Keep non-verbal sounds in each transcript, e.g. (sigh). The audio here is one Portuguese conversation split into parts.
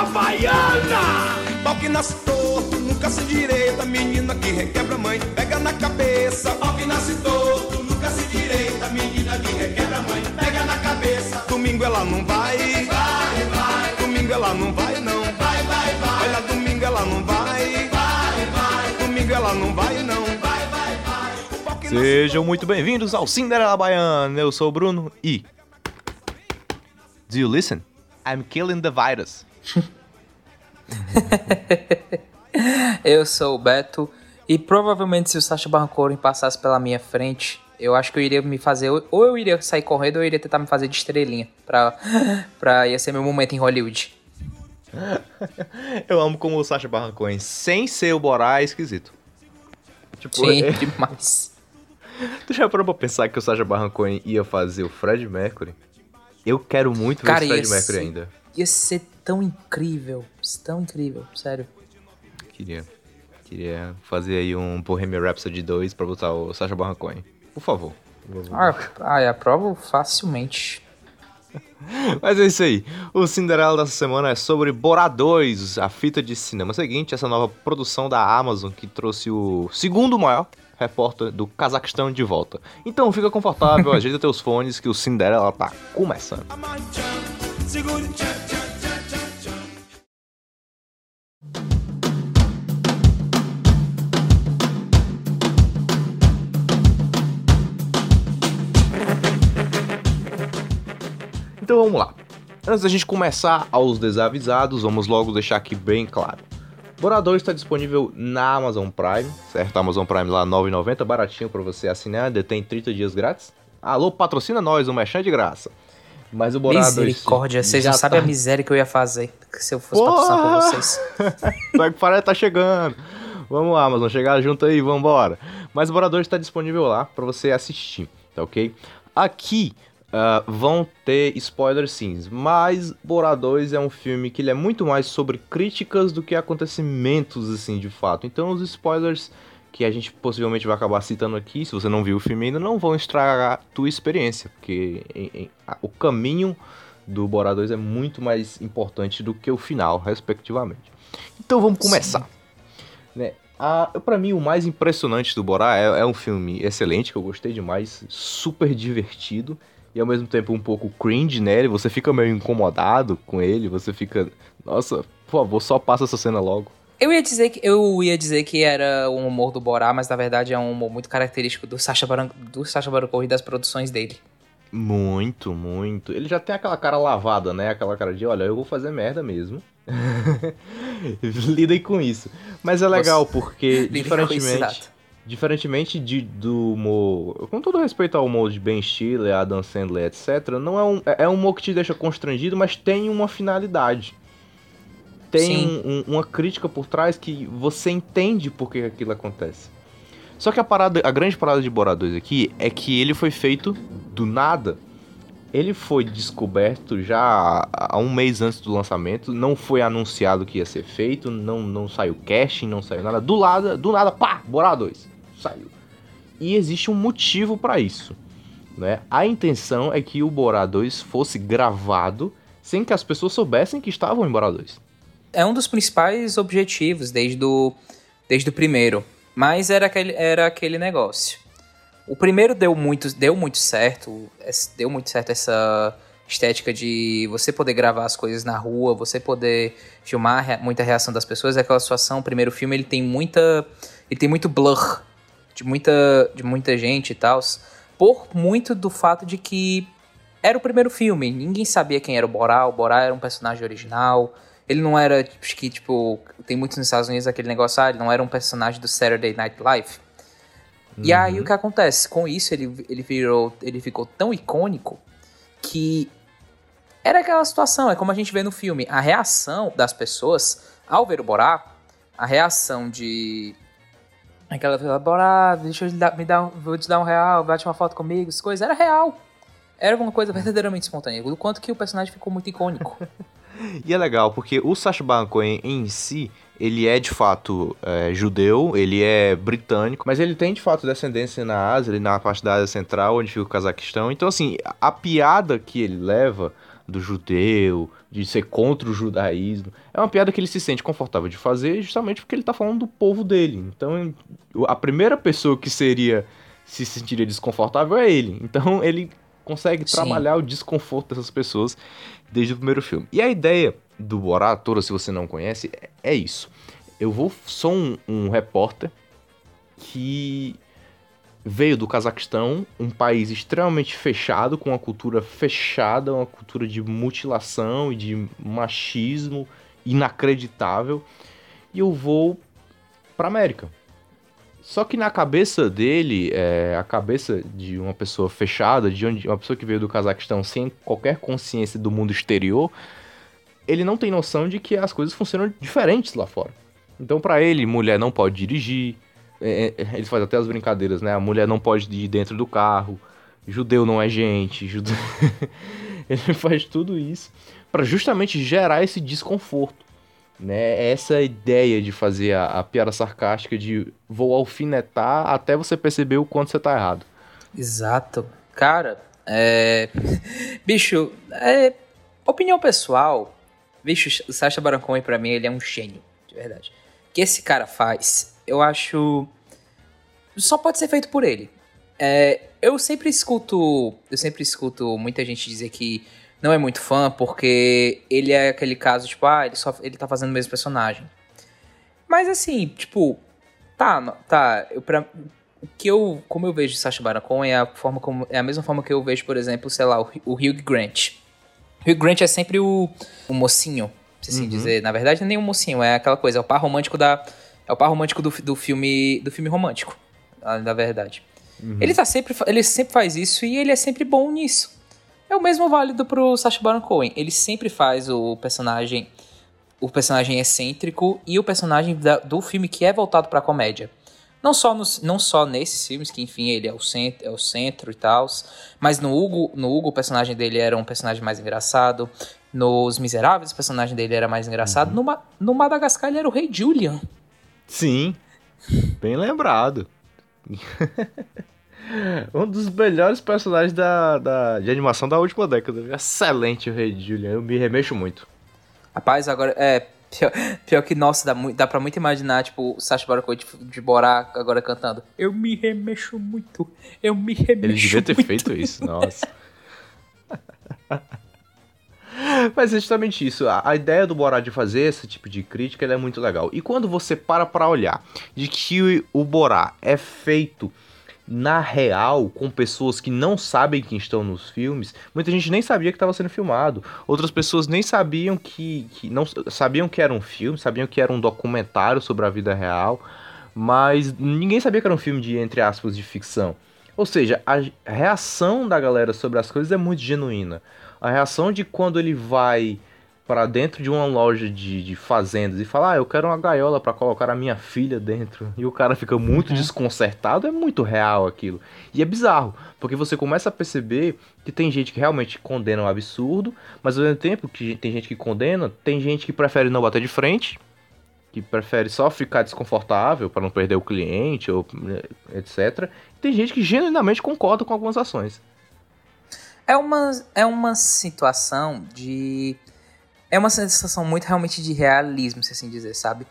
da Baiana. Pau que nasce torto, nunca se direita, menina que requebra mãe, pega na cabeça. Pau que nasce torto, nunca se direita, menina que requebra mãe, pega na cabeça. Domingo ela não vai, Vai, vai, domingo ela não vai não. vai, vai, vai. Olha, domingo ela não vai, Vai, vai, domingo ela não vai não. vai, vai, vai. Sejam muito bem-vindos ao Cinderela Baiana. Eu sou o Bruno e. Do you listen? I'm killing the virus. (laughs) Eu sou o Beto e provavelmente se o Sacha Baron Cohen passasse pela minha frente, eu acho que eu iria me fazer ou eu iria sair correndo ou eu iria tentar me fazer de estrelinha pra, (laughs) pra ia ser meu momento em Hollywood. (laughs) Eu amo como o Sacha Baron Cohen, sem ser o Borá, é esquisito. Tipo, Sim, é- demais. tu já parou pra pensar que o Sacha Baron Cohen ia fazer o Fred Mercury? Eu quero muito ver Cara, o Fred Mercury ainda. Ia ser tão incrível, tão incrível, sério. Queria. Queria fazer aí um Bohemian Rhapsody 2 pra botar o Sacha Baron Cohen. Por favor. Ah, ah, eu aprovo facilmente. (laughs) Mas é isso aí. O Cinderela dessa semana é sobre Borá 2, a fita de cinema seguinte, essa nova produção da Amazon que trouxe o segundo maior repórter do Cazaquistão de volta. Então fica confortável, (laughs) ajeita teus fones que o Cinderela tá começando. Segure. Então vamos lá. Antes da gente começar aos desavisados, vamos logo deixar aqui bem claro. 2 está disponível na Amazon Prime, certo? Amazon Prime lá R$ 9,90, baratinho para você assinar, tem 30 dias grátis. Alô, patrocina nós, um mexão de graça. Mas o Borá 2 Misericórdia, vocês já não sabem tá- a miséria que eu ia fazer se eu fosse Porra! patrocinar pra vocês. (laughs) Black Friday tá chegando. Vamos lá, Amazon, chegar junto aí, vambora. Mas o Bora 2 está disponível lá para você assistir, tá ok? Aqui ah, vão ter spoilers sim, mas Bora 2 é um filme que ele é muito mais sobre críticas do que acontecimentos, assim, de fato. Então os spoilers que a gente possivelmente vai acabar citando aqui, se você não viu o filme ainda, não vão estragar a tua experiência, porque em- em- a- o caminho do Bora 2 é muito mais importante do que o final, respectivamente. Então vamos começar. Né? A, pra mim, o mais impressionante do Borá é, é um filme excelente, que eu gostei demais, super divertido e ao mesmo tempo um pouco cringe, né? Você fica meio incomodado com ele, você fica, nossa, por favor, só passa essa cena logo. Eu ia dizer que eu ia dizer que era um humor do Borá, mas na verdade é um humor muito característico do Sacha Baron, do Sacha Baron Cohen e das produções dele. Muito, muito. Ele já tem aquela cara lavada, né? Aquela cara de, olha, eu vou fazer merda mesmo. (laughs) Lidem com isso. Mas é legal porque, (laughs) diferentemente, diferentemente de, do humor, com todo respeito ao humor de Ben Stiller, Adam Sandler, etc, não é um, é um humor que te deixa constrangido, mas tem uma finalidade. Tem um- um- uma crítica por trás que você entende por que aquilo acontece. Só que a parada, a grande parada de Bora 2 aqui é que ele foi feito do nada. Ele foi descoberto já há- um mês antes do lançamento, não foi anunciado que ia ser feito, não, não saiu casting, não saiu nada. Do lado, do nada, pá, Bora 2, saiu. E existe um motivo pra isso, né? A intenção é que o Bora 2 fosse gravado sem que as pessoas soubessem que estavam em Bora 2. É um dos principais objetivos desde o, desde o primeiro. Mas era aquele, era aquele negócio. O primeiro deu muito, deu muito certo. Deu muito certo essa estética de você poder gravar as coisas na rua, você poder filmar muita reação das pessoas. É aquela situação, o primeiro filme ele tem muita. Ele tem muito blur de muita, de muita gente e tal. Por muito do fato de que era o primeiro filme. Ninguém sabia quem era o Borá. O Borá era um personagem original. Ele não era, tipo, acho que, tipo, tem muitos nos Estados Unidos aquele negócio, ah, ele não era um personagem do Saturday Night Live. E aí o que acontece? Com isso, ele, ele virou. Ele ficou tão icônico que era aquela situação, é como a gente vê no filme. A reação das pessoas ao ver o Borá, a reação de. Aquela coisa, Borá, deixa eu dar, me dar, vou te dar um real, bate uma foto comigo, essas coisas, era real. Era uma coisa verdadeiramente espontânea. Do quanto que o personagem ficou muito icônico. (laughs) (laughs) E é legal, porque o Sacha Baron Cohen em si, ele é de fato é, judeu, ele é britânico, mas ele tem de fato descendência na Ásia, na parte da Ásia Central, onde fica o Cazaquistão. Então, assim, a piada que ele leva do judeu, de ser contra o judaísmo. É uma piada que ele se sente confortável de fazer justamente porque ele tá falando do povo dele. Então, a primeira pessoa que seria se sentiria desconfortável é ele. Então, ele consegue Sim. trabalhar o desconforto dessas pessoas desde o primeiro filme. E a ideia do Borat toda, se você não conhece, é- é isso. Eu vou sou um, um repórter que veio do Cazaquistão, um país extremamente fechado, com uma cultura fechada, uma cultura de mutilação e de machismo inacreditável, e eu vou pra América. Só que na cabeça dele, é, a cabeça de uma pessoa fechada, de onde, uma pessoa que veio do Cazaquistão sem qualquer consciência do mundo exterior, ele não tem noção de que as coisas funcionam diferentes lá fora. Então, pra ele, mulher não pode dirigir. é, é, eles fazem até as brincadeiras, né? A mulher não pode ir dentro do carro. Judeu não é gente. (laughs) Ele faz tudo isso pra justamente gerar esse desconforto. Né? Essa ideia de fazer a, a piada sarcástica de vou alfinetar até você perceber o quanto você tá errado. Exato. Cara, é. (laughs) Bicho, é. Opinião pessoal. Bicho, o Sacha Baron pra mim, ele é um gênio, de verdade. O que esse cara faz, eu acho. Só pode ser feito por ele. É, eu sempre escuto. Eu sempre escuto muita gente dizer que não é muito fã porque ele é aquele caso, tipo, ah, ele, só, ele tá fazendo o mesmo personagem. Mas assim, tipo, tá, tá, eu, pra, o que eu, como eu vejo Sacha Baron Cohen é a forma como, é a mesma forma que eu vejo, por exemplo, sei lá, o, o Hugh Grant. Hugh Grant é sempre o, o mocinho, se assim dizer. Na verdade, não é nem o mocinho, é aquela coisa, é o par romântico da, é o par romântico do, do filme, do filme romântico, na verdade. Ele tá sempre, ele sempre faz isso e ele é sempre bom nisso. É o mesmo válido pro Sacha Baron Cohen. Ele sempre faz o personagem o personagem excêntrico e o personagem da- do filme que é voltado pra comédia. Não só, nos, não só nesses filmes, que enfim, ele é o centro, é o centro e tal, mas no Hugo, no Hugo o personagem dele era um personagem mais engraçado. Nos Miseráveis o personagem dele era mais engraçado. No, Ma- no Madagascar ele era o Rei Julian. Sim, bem lembrado. (laughs) um dos melhores personagens da, da- de animação da última década. Excelente o Rei Julian, eu me remexo muito. Rapaz, agora é. Pior, pior que, nossa, dá, dá pra muito imaginar, tipo, o Sacha Baron Cohen de, de Borá agora cantando. Eu me remexo muito, eu me remexo Ele devia ter muito. feito isso, nossa. (laughs) Mas é justamente isso. A, ideia do Borá de fazer esse tipo de crítica é muito legal. E quando você para pra olhar de que o Borá é feito na real com pessoas que não sabem quem estão nos filmes, muita gente nem sabia que estava sendo filmado. Outras pessoas nem sabiam que, que não sabiam que era um filme, sabiam que era um documentário sobre a vida real, mas ninguém sabia que era um filme de entre aspas de ficção. Ou seja, a reação da galera sobre as coisas é muito genuína. A reação de quando ele vai para dentro de uma loja de, de fazendas e fala, ah, eu quero uma gaiola para colocar a minha filha dentro, e o cara fica muito desconcertado, é muito real aquilo. E é bizarro, porque você começa a perceber que tem gente que realmente condena o absurdo, mas ao mesmo tempo que tem gente que condena, tem gente que prefere não bater de frente, que prefere só ficar desconfortável para não perder o cliente, ou né, etc. Tem gente que genuinamente concorda com algumas ações. É uma, é uma situação de. É uma sensação muito realmente de realismo, se assim dizer, sabe?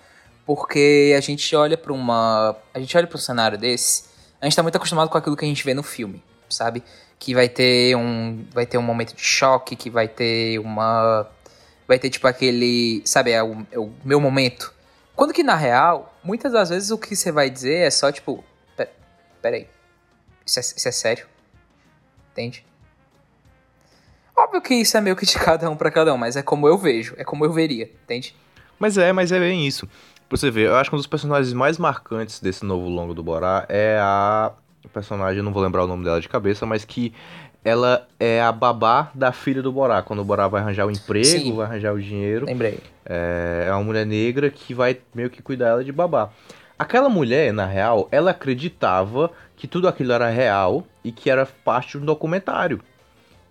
Porque a gente olha pra uma. A gente olha pra um cenário desse, a gente tá muito acostumado com aquilo que a gente vê no filme, sabe? Que vai ter um. Vai ter um momento de choque, que vai ter uma. Vai ter tipo aquele. Sabe, é o, é o meu momento. Quando que na real, muitas das vezes o que você vai dizer é só tipo. "Pe- Peraí. Isso é, isso é sério? Entende? Óbvio que isso é meio que de (laughs) cada um pra cada um, mas é como eu vejo, é como eu veria, entende? Mas é, mas é bem isso. Pra você ver, eu acho que um dos personagens mais marcantes desse novo longo do Borá é a personagem, eu não vou lembrar o nome dela de cabeça, mas que ela é a babá da filha do Borá. Quando o Borá vai arranjar o emprego, Sim. vai arranjar o dinheiro, Lembrei. é é uma mulher negra que vai meio que cuidar ela de babá. Aquela mulher, na real, ela acreditava que tudo aquilo era real e que era parte de um documentário.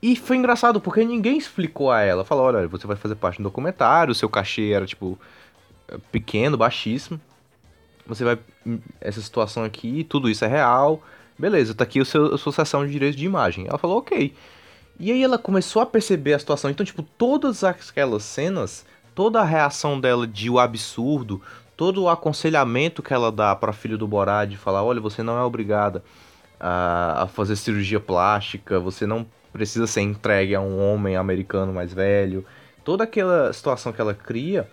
E foi engraçado porque ninguém explicou a ela. Falou, olha, você vai fazer parte um documentário, seu cachê era tipo pequeno, baixíssimo. Você vai essa situação aqui, tudo isso é real. Beleza, tá aqui o seu, a sua sessão de direitos de imagem. Ela falou, ok. E aí ela começou a perceber a situação. Então, tipo, todas aquelas cenas, toda a reação dela de o absurdo, todo o aconselhamento que ela dá para filho do Borá de falar, olha, você não é obrigada a fazer cirurgia plástica, você não precisa ser entregue a um homem americano mais velho. Toda aquela situação que ela cria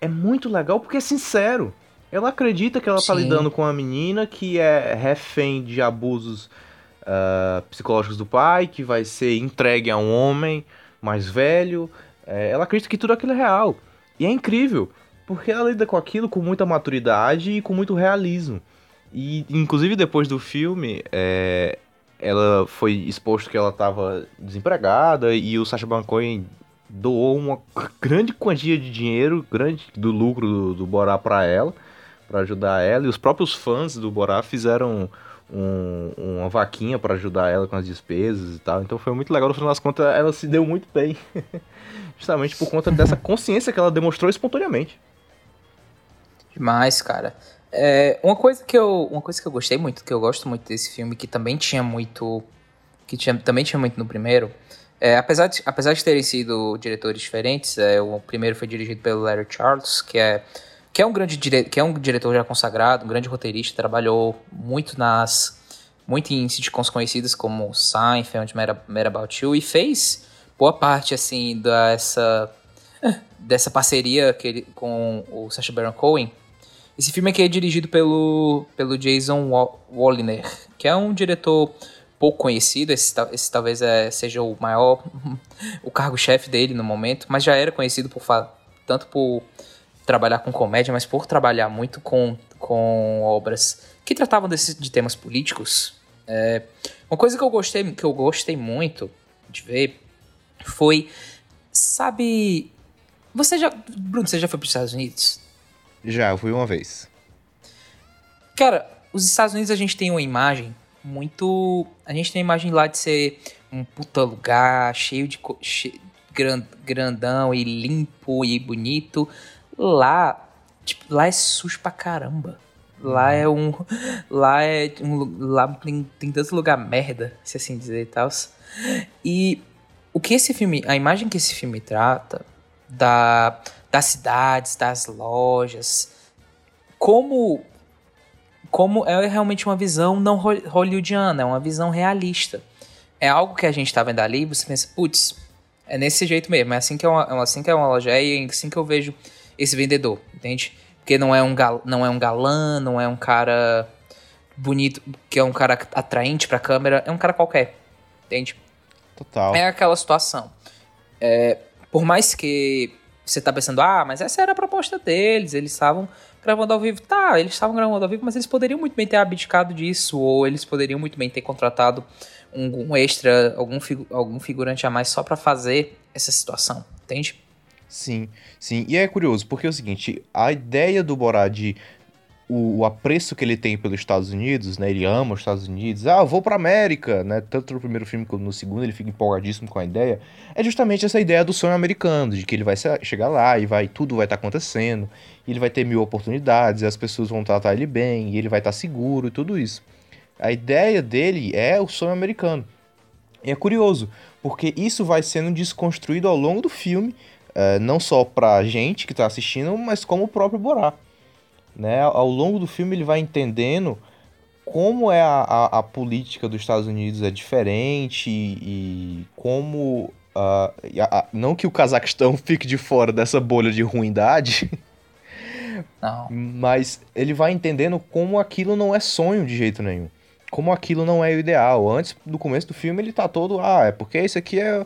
é muito legal porque é sincero. Ela acredita que ela tá Sim. lidando com uma menina que é refém de abusos ah, psicológicos do pai, que vai ser entregue a um homem mais velho. É, ela acredita que tudo aquilo é real. E é incrível, porque ela lida com aquilo com muita maturidade e com muito realismo. E, inclusive, depois do filme, é, ela foi exposto que ela estava desempregada e o Sacha Baron Cohen doou uma grande quantia de dinheiro, grande do lucro do, do Borá para ela, para ajudar ela. E os próprios fãs do Borá fizeram um- uma vaquinha para ajudar ela com as despesas e tal. Então foi muito legal. No final das contas, ela se deu muito bem. (laughs) Justamente por conta dessa consciência que ela demonstrou espontaneamente. Demais, cara. É, uma coisa que eu, uma coisa que eu gostei muito, que eu gosto muito desse filme, que também tinha muito, que tinha, também tinha muito no primeiro, é, apesar de, apesar de terem sido diretores diferentes, é, o primeiro foi dirigido pelo Larry Charles, que é que é um grande dire, que é um diretor já consagrado, um grande roteirista, trabalhou muito nas muito em sitcoms conhecidas como Seinfeld, Mad About You e fez boa parte assim dessa (laughs) dessa parceria que ele, com o Sacha Baron Cohen. Esse filme aqui é dirigido pelo, pelo Jason Wa- Walliner, que é um diretor pouco conhecido. Esse, esse talvez é, seja o maior, (laughs) o cargo-chefe dele no momento, mas já era conhecido por tanto por trabalhar com comédia, mas por trabalhar muito com, com obras que tratavam desse, de temas políticos. É, uma coisa que eu gostei, que eu gostei muito de ver foi, sabe, você já, Bruno, você já foi para os Estados Unidos? Já, fui uma vez. Cara, os Estados Unidos a gente tem uma imagem muito. A gente tem a imagem lá de ser um puta lugar, cheio de. che- gran- grandão e limpo e bonito. Lá, tipo, lá é sujo pra caramba. Lá é um. Lá é um. Lá tem, tem tanto lugar merda, se assim dizer e tal. E o que esse filme. A imagem que esse filme trata da, das cidades, das lojas. Como como é realmente uma visão não ho- hollywoodiana, é uma visão realista. É algo que a gente tá vendo ali, você pensa, putz, é nesse jeito mesmo, é assim que é uma, é assim que é uma loja, é assim que eu vejo esse vendedor, entende? Porque não é um, gal, não é um galã, não é um cara bonito, que é um cara atraente pra câmera, é um cara qualquer, entende? Total. É aquela situação. É, por mais que você tá pensando, ah, mas essa era a proposta deles, eles estavam gravando ao vivo. Tá, eles estavam gravando ao vivo, mas eles poderiam muito bem ter abdicado disso, ou eles poderiam muito bem ter contratado um, um extra, algum, figu- algum figurante a mais só pra fazer essa situação, entende? Sim, sim. E é curioso, porque é o seguinte, a ideia do Borá de o, o apreço que ele tem pelos Estados Unidos, né? Ele ama os Estados Unidos. Ah, vou pra América, né? Tanto no primeiro filme quanto no segundo, ele fica empolgadíssimo com a ideia. É justamente essa ideia do sonho americano, de que ele vai chegar lá e vai tudo vai estar acontecendo, e ele vai ter mil oportunidades, e as pessoas vão tratar ele bem, e ele vai estar seguro e tudo isso. A ideia dele é o sonho americano. E é curioso, porque isso vai sendo desconstruído ao longo do filme, eh, não só pra gente que tá assistindo, mas como o próprio Borá. Né? Ao longo do filme ele vai entendendo como é a, a, a política dos Estados Unidos é diferente e, e como. a- a- não que o Cazaquistão (laughs) fique de fora dessa bolha de ruindade, (laughs) Não. mas ele vai entendendo como aquilo não é sonho de jeito nenhum. Como aquilo não é o ideal. Antes do começo do filme ele tá todo, ah, é porque isso aqui é.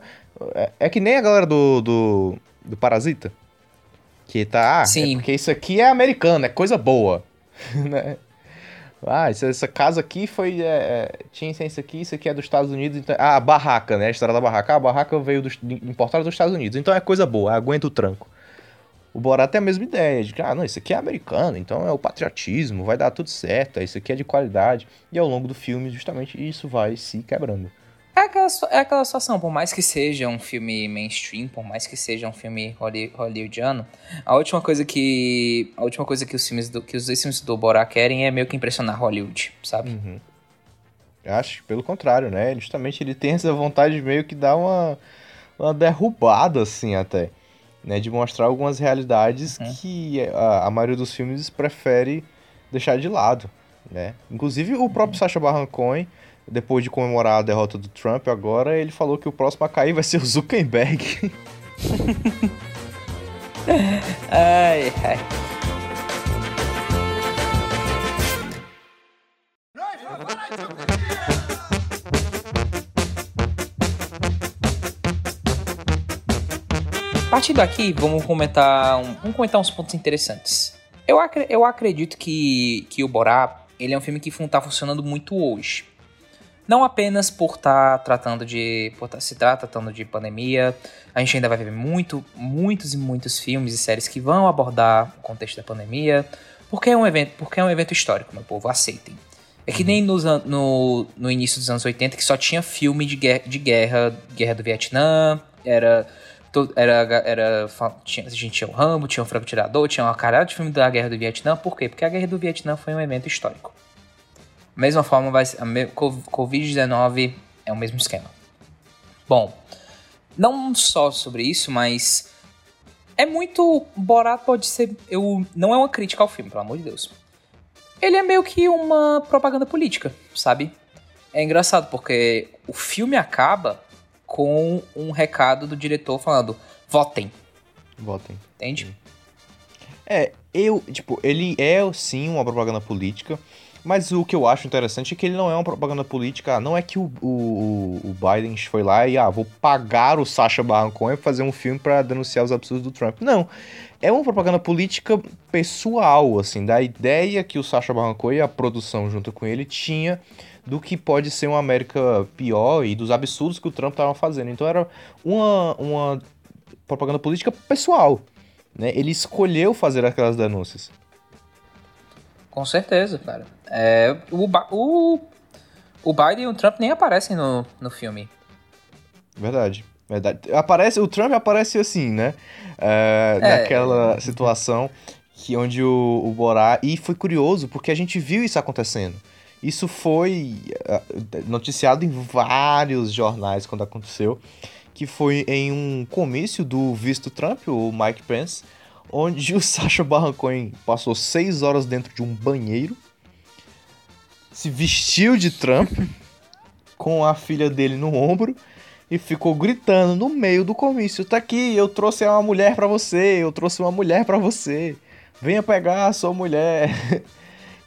É, é que nem a galera do, do, do Parasita. Que tá, ah, Sim. é porque isso aqui é americano, é coisa boa. (laughs) né? Ah, essa, essa casa aqui foi. é, é, tinha isso aqui, isso aqui é dos Estados Unidos. Então, ah, a barraca, né? A história da barraca. Ah, a barraca veio dos, importada dos Estados Unidos. Então é coisa boa, aguenta o tranco. O Borat tem a mesma ideia, de que, ah, não, isso aqui é americano, então é o patriotismo, vai dar tudo certo, isso aqui é de qualidade. E ao longo do filme, justamente, isso vai se quebrando. É aquela, é aquela situação, por mais que seja um filme mainstream, por mais que seja um filme holly- hollywoodiano, a última coisa que. A última coisa que os filmes do, que os dois filmes do Borá querem é meio que impressionar Hollywood, sabe? Uhum. Acho que pelo contrário, né? Justamente ele tem essa vontade de meio que dar uma, uma derrubada, assim, até. Né? De mostrar algumas realidades Uhum. que a, a maioria dos filmes prefere deixar de lado, né? Inclusive o próprio Sacha Baron Cohen, depois de comemorar a derrota do Trump, agora ele falou que o próximo a cair vai ser o Zuckerberg. (laughs) Ai, ai. Partindo aqui, vamos comentar, um- vamos comentar uns pontos interessantes. Eu, acre- eu acredito que, que o Borá ele é um filme que fun- tá funcionando muito hoje. Não apenas por estar tratando de. por tá, se tá tratando de pandemia. A gente ainda vai ver muito, muitos e muitos filmes e séries que vão abordar o contexto da pandemia. Porque é um evento, porque é um evento histórico, meu povo, aceitem. É que nem nos no, no início dos anos 80 que só tinha filme de guerra, de guerra, guerra do Vietnã, era. Era, era, tinha, a gente tinha o Rambo, tinha o Franco Tirador, tinha uma caralho de filme da Guerra do Vietnã. Por quê? Porque a Guerra do Vietnã foi um evento histórico. Mesma forma, vai ser- a me- co- Covid-19 é o mesmo esquema. Bom, não só sobre isso, mas é muito. Borat pode ser. Eu, não é uma crítica ao filme, pelo amor de Deus. Ele é meio que uma propaganda política, sabe? É engraçado porque o filme acaba com um recado do diretor falando: votem, Votem. entende? É, eu, tipo, ele é sim uma propaganda política, mas o que eu acho interessante é que ele não é uma propaganda política. Não é que o, o, o Biden foi lá e, ah, vou pagar o Sacha Baron Cohen pra fazer um filme pra denunciar os absurdos do Trump. Não. É uma propaganda política pessoal, assim, da ideia que o Sacha Baron Cohen e a produção junto com ele tinha do que pode ser uma América pior e dos absurdos que o Trump tava fazendo. Então era uma, uma propaganda política pessoal. Né? Ele escolheu fazer aquelas denúncias. Com certeza, cara. É, o, o, o Biden e o Trump nem aparecem no, no filme. Verdade. Verdade. Aparece, o Trump aparece assim, né? É, É. Naquela situação que onde o, o Borá. E foi curioso, porque a gente viu isso acontecendo. Isso foi ah, noticiado em vários jornais quando aconteceu. Que foi em um comício do visto Trump, o Mike Pence, onde o (laughs) Sacha Baron Cohen passou seis horas dentro de um banheiro, se vestiu de Trump, com a filha dele no ombro, e ficou gritando no meio do comício: Tá aqui, eu trouxe uma mulher pra você, eu trouxe uma mulher pra você, venha pegar a sua mulher. (laughs)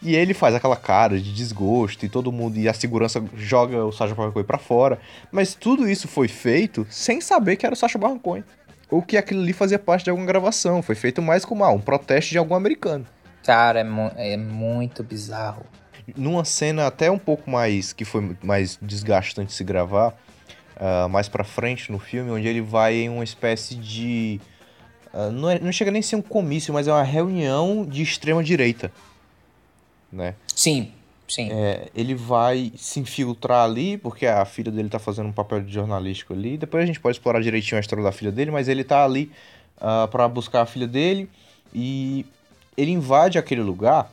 E ele faz aquela cara de desgosto e todo mundo, e a segurança joga o Sacha Baron Cohen pra fora. Mas tudo isso foi feito sem saber que era o Sacha Baron Cohen. Ou que aquilo ali fazia parte de alguma gravação. Foi feito mais como ah, um protesto de algum americano. Cara, é, mu- é muito bizarro. Numa cena até um pouco mais que foi mais desgastante se gravar ah, mais pra frente no filme onde ele vai em uma espécie de ah, não, é- não chega nem a ser um comício mas é uma reunião de extrema direita né Sim, sim. É, ele vai se infiltrar ali, porque a filha dele tá fazendo um papel de jornalístico ali. Depois a gente pode explorar direitinho a história da filha dele, mas ele tá ali ah, pra buscar a filha dele e ele invade aquele lugar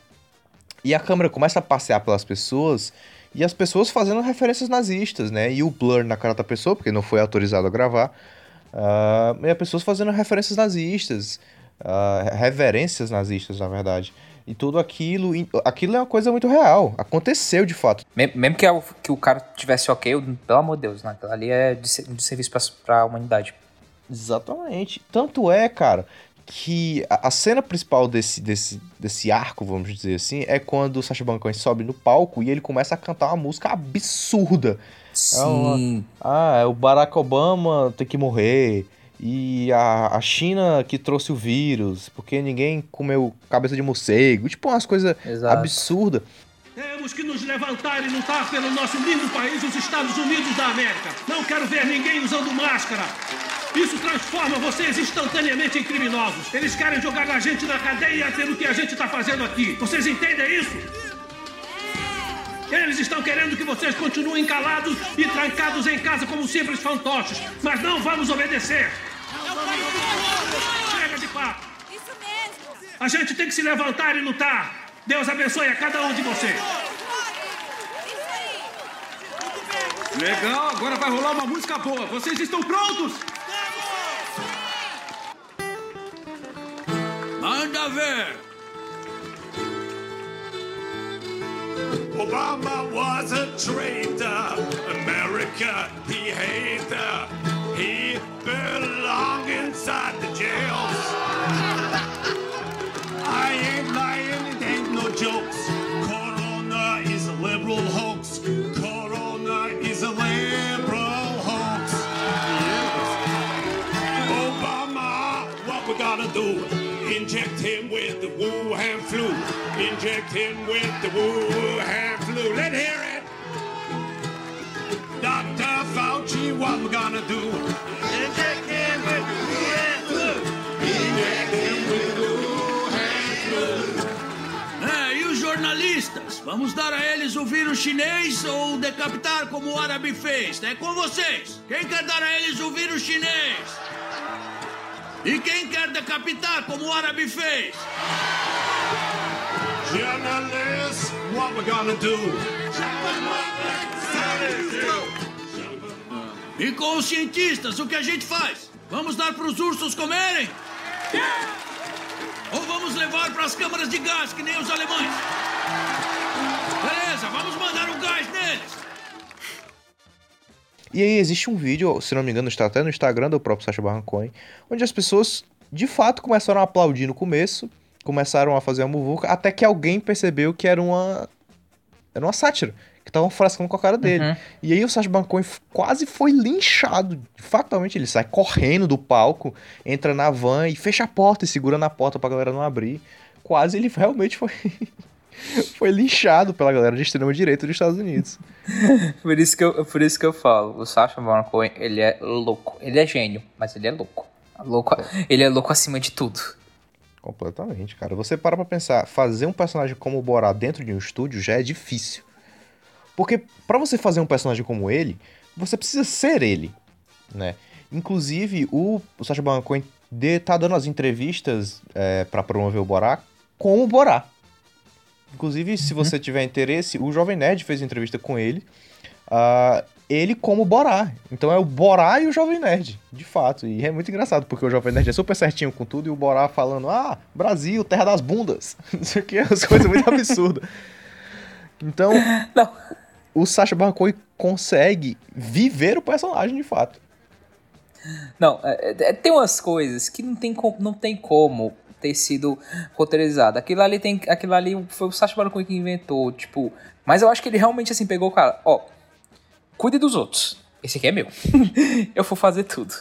e a câmera começa a passear pelas pessoas e as pessoas fazendo referências nazistas, né? E o blur na cara da pessoa, porque não foi autorizado a gravar. ah, e as pessoas fazendo referências nazistas, ah, reverências nazistas, na verdade. E tudo aquilo, aquilo é uma coisa muito real. Aconteceu de fato. Me- Mesmo que, a- que o cara tivesse ok, eu- pelo amor de Deus, né? Aquilo ali é de, de serviço pra, pra humanidade. Exatamente. Tanto é, cara, que a, a cena principal desse, desse, desse arco, vamos dizer assim, é quando o Sacha Baron Cohen sobe no palco e ele começa a cantar uma música absurda. Sim. Ah, é o Barack Obama tem que morrer. E a, a China que trouxe o vírus, porque ninguém comeu cabeça de morcego. Tipo, umas coisas absurdas. Temos que nos levantar e lutar pelo nosso lindo país, os Estados Unidos da América. Não quero ver ninguém usando máscara. Isso transforma vocês instantaneamente em criminosos. Eles querem jogar a gente na cadeia pelo que a gente está fazendo aqui. Vocês entendem isso? Eles estão querendo que vocês continuem calados e trancados em casa como simples fantoches. Mas não vamos obedecer. Chega de papo. Isso mesmo! A gente tem que se levantar e lutar. Deus abençoe a cada um de vocês. Isso aí! Legal, agora vai rolar uma música boa. Vocês estão prontos? Ver. Obama was a traitor. America, he hated. He belonged inside the jails. (laughs) Inject him with the Wuhan flu. Let's hear it. Dr. Fauci, what we gonna do? Inject him with the Wuhan flu. Inject him with the Wuhan flu. É, e os jornalistas? Vamos dar a eles o vírus chinês ou decapitar como o árabe fez? É com vocês. Quem quer dar a eles o vírus chinês? E quem quer decapitar como o árabe fez? Journalists, what we gonna do? E com os cientistas, o que a gente faz? Vamos dar para os ursos comerem? Ou vamos levar para as câmaras de gás, que nem os alemães? Beleza, vamos mandar um gás neles. E aí existe um vídeo, se não me engano, está até no Instagram do próprio Sacha Baron Cohen, onde as pessoas de fato começaram a aplaudir no começo, começaram a fazer a muvuca, até que alguém percebeu que era uma era uma sátira, que estavam frascando com a cara dele. Uhum. E aí o Sacha Baron Cohen quase foi linchado. Fatalmente ele sai correndo do palco, entra na van e fecha a porta e segura na porta pra galera não abrir. Quase ele realmente foi (laughs) foi linchado pela galera de extrema direita dos Estados Unidos. (laughs) Por isso que eu, por isso que eu falo, o Sacha Baron Cohen, ele é louco. Ele é gênio, mas ele é louco. louco ele é louco acima de tudo. Completamente, cara. Você para pra pensar, fazer um personagem como o Borá dentro de um estúdio já é difícil. Porque pra você fazer um personagem como ele, você precisa ser ele, né? Inclusive, o, o Sacha Baron Cohen de- tá dando as entrevistas é, para promover o Borá com o Borá. Inclusive, se você tiver interesse, o Jovem Nerd fez entrevista com ele. ah, ele como Borá. Então é o Borá e o Jovem Nerd, de fato. E é muito engraçado, porque o Jovem Nerd é super certinho com tudo e o Borá falando, ah, Brasil, terra das bundas. Isso aqui é umas coisas muito absurdas. Então, (laughs) Não. o Sacha Baron Cohen consegue viver o personagem de fato. Não, é- é- tem umas coisas que não tem, com- não tem como ter sido roteirizado. Aquilo ali tem, aquilo ali foi o Sacha Baron Cohen que inventou, tipo, mas eu acho que ele realmente assim pegou o cara, ó, cuide dos outros. Esse aqui é meu. (laughs) eu vou fazer tudo.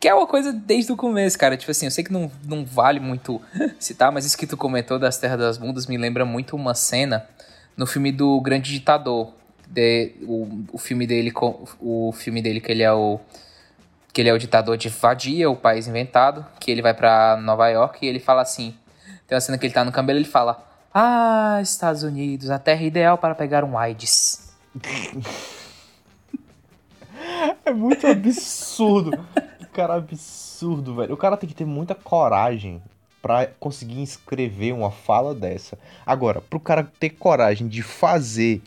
Que é uma coisa desde o começo, cara. Tipo assim, eu sei que não, não vale muito (laughs) citar, mas isso que tu comentou das Terras das Bundas me lembra muito uma cena no filme do Grande Ditador. De, o, o filme dele, o filme dele que ele é o que ele é o ditador de Vadia, o país inventado, que ele vai pra Nova York e ele fala assim, tem uma cena que ele tá no cabelo, ele fala: "Ah, Estados Unidos, a terra ideal para pegar um AIDS". (laughs) É muito absurdo. cara, absurdo, velho. O cara tem que ter muita coragem pra conseguir escrever uma fala dessa. Agora, pro cara ter coragem de fazer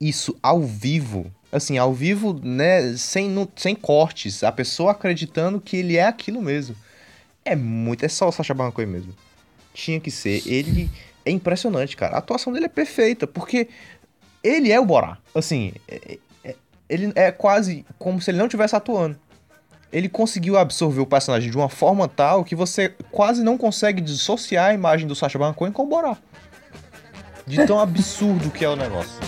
isso ao vivo, assim, ao vivo, né, sem, não- sem cortes, a pessoa acreditando que ele é aquilo mesmo. É muito, é só o Sacha Baron Cohen mesmo. Tinha que ser. Ele é impressionante, cara. A atuação dele é perfeita, porque ele é o Borá. Assim, é- é- ele é quase como se ele não estivesse atuando. Ele conseguiu absorver o personagem de uma forma tal que você quase não consegue dissociar a imagem do Sacha Baron Cohen com o Borá. De tão (laughs) absurdo que é o negócio.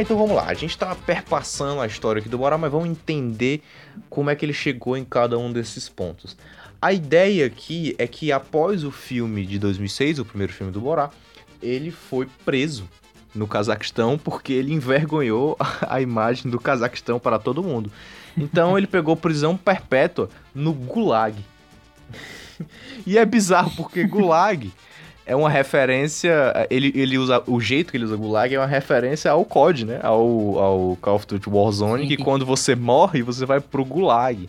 Então vamos lá, a gente tá perpassando a história aqui do Borá, mas vamos entender como é que ele chegou em cada um desses pontos. A ideia aqui é que após o filme de 2006, o primeiro filme do Borá, ele foi preso no Cazaquistão porque ele envergonhou (laughs) a imagem do Cazaquistão para todo mundo. Então ele pegou prisão perpétua no Gulag. E é bizarro porque Gulag é uma referência. Ele, ele usa. O jeito que ele usa Gulag é uma referência ao COD, né? Ao, ao Call of Duty Warzone, que Sim. quando você morre, você vai pro Gulag.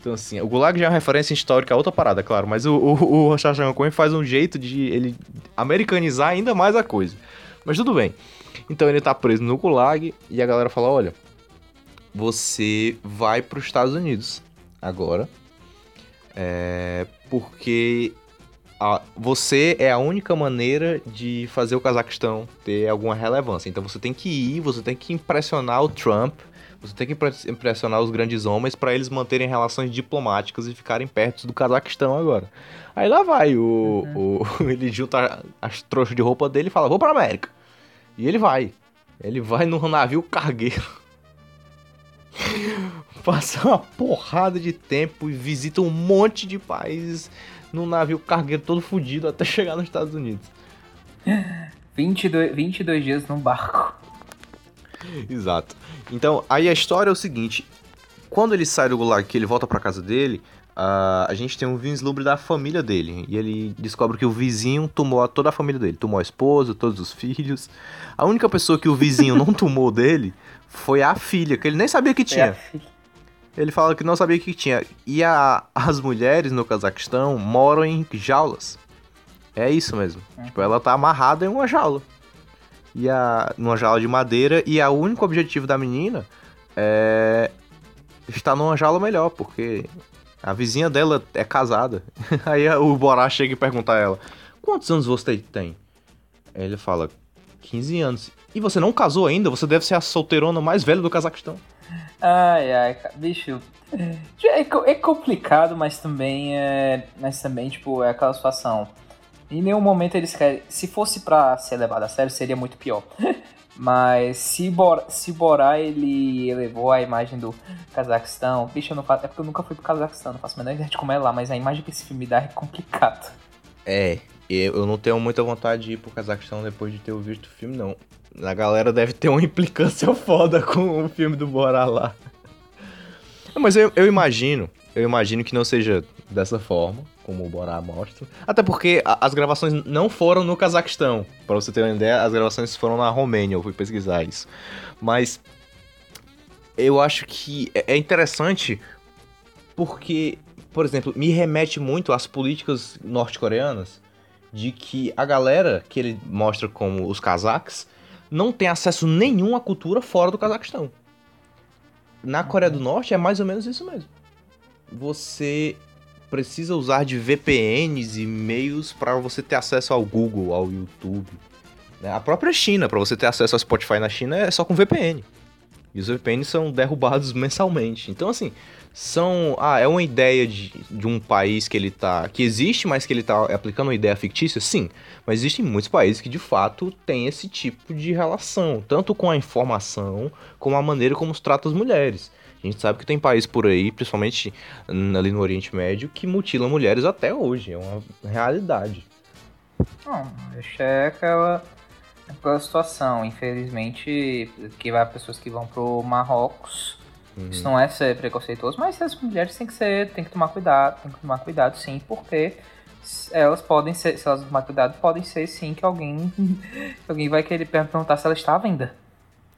Então, assim, o Gulag já é uma referência histórica a outra parada, claro, mas o, o, o Cohen faz um jeito de ele americanizar ainda mais a coisa. Mas tudo bem. Então ele tá preso no Gulag e a galera fala: olha, você vai pros Estados Unidos agora. É, porque a- você é a única maneira de fazer o Cazaquistão ter alguma relevância. Então você tem que ir, você tem que impressionar o Trump, você tem que impre- impressionar os grandes homens para eles manterem relações diplomáticas e ficarem perto do Cazaquistão agora. Aí lá vai, o, o- (laughs) ele junta as trouxas de roupa dele e fala: Vou pra América. E ele vai. Ele vai no navio cargueiro. (laughs) Passa uma porrada de tempo e visita um monte de países num navio cargueiro todo fudido até chegar nos Estados Unidos. (laughs) 22, 22 dias num barco. Exato. Então, aí a história é o seguinte: quando ele sai do gulag, que ele volta pra casa dele, ah, a gente tem um vislumbre da família dele. E ele descobre que o vizinho tomou a- toda a família dele. Tomou a esposa, todos os filhos. A única pessoa que o vizinho não (laughs) tomou dele foi a filha, que ele nem sabia que tinha. Ele fala que não sabia que tinha. E a- as mulheres no Cazaquistão moram em jaulas. É isso mesmo. Tipo, ela tá amarrada em uma jaula. E a, numa jaula de madeira. E o único objetivo da menina é estar numa jaula melhor, porque a vizinha dela é casada. (laughs) Aí o Borá chega e pergunta a ela: Quantos anos você tem? Aí ele fala: 15 anos. E você não casou ainda? Você deve ser a solteirona mais velha do Cazaquistão. Ai, ai, bicho. É, co- é complicado, mas também é. Mas também, tipo, é aquela situação. Em nenhum momento eles querem. Se fosse pra ser levado a sério, seria muito pior. (laughs) Mas se Bora, se Borá ele elevou a imagem do Cazaquistão, bicho, eu não faço. É porque eu nunca fui pro Cazaquistão, não faço a menor ideia de como é lá, mas a imagem que esse filme dá é complicado. É, eu não tenho muita vontade de ir pro Cazaquistão depois de ter visto o filme, não. A galera deve ter uma (laughs) implicância foda com o filme do Borá lá. Mas eu, eu imagino, eu imagino que não seja dessa forma, como o Borá mostra. Até porque a- as gravações não foram no Cazaquistão. Pra você ter uma ideia, as gravações foram na Romênia, eu fui pesquisar isso. Mas eu acho que é é interessante porque, por exemplo, me remete muito às políticas norte-coreanas de que a galera que ele mostra como os cazaques não tem acesso nenhum à cultura fora do Cazaquistão. Na Coreia do Norte é mais ou menos isso mesmo. Você precisa usar de VPNs e meios para você ter acesso ao Google, ao YouTube. né? A própria China, para você ter acesso ao Spotify na China é só com VPN. E os VPNs são derrubados (laughs) mensalmente. Então, assim, são. Ah, é uma ideia de, de um país que ele tá. que existe, mas que ele tá aplicando uma ideia fictícia? Sim. Mas existem muitos países que de fato têm esse tipo de relação, tanto com a informação como a maneira como se trata as mulheres. A gente sabe que tem países por aí, principalmente ali no Oriente Médio, que mutilam mulheres até hoje. É uma realidade. Não, é aquela, aquela situação, infelizmente, que vai pessoas que vão pro Marrocos. Isso não é ser preconceituoso, mas as mulheres têm que ser, tem que tomar cuidado, tem que tomar cuidado sim, porque elas podem ser, se elas não tomar cuidado, podem ser sim que alguém, (laughs) alguém vai querer perguntar se ela está à venda.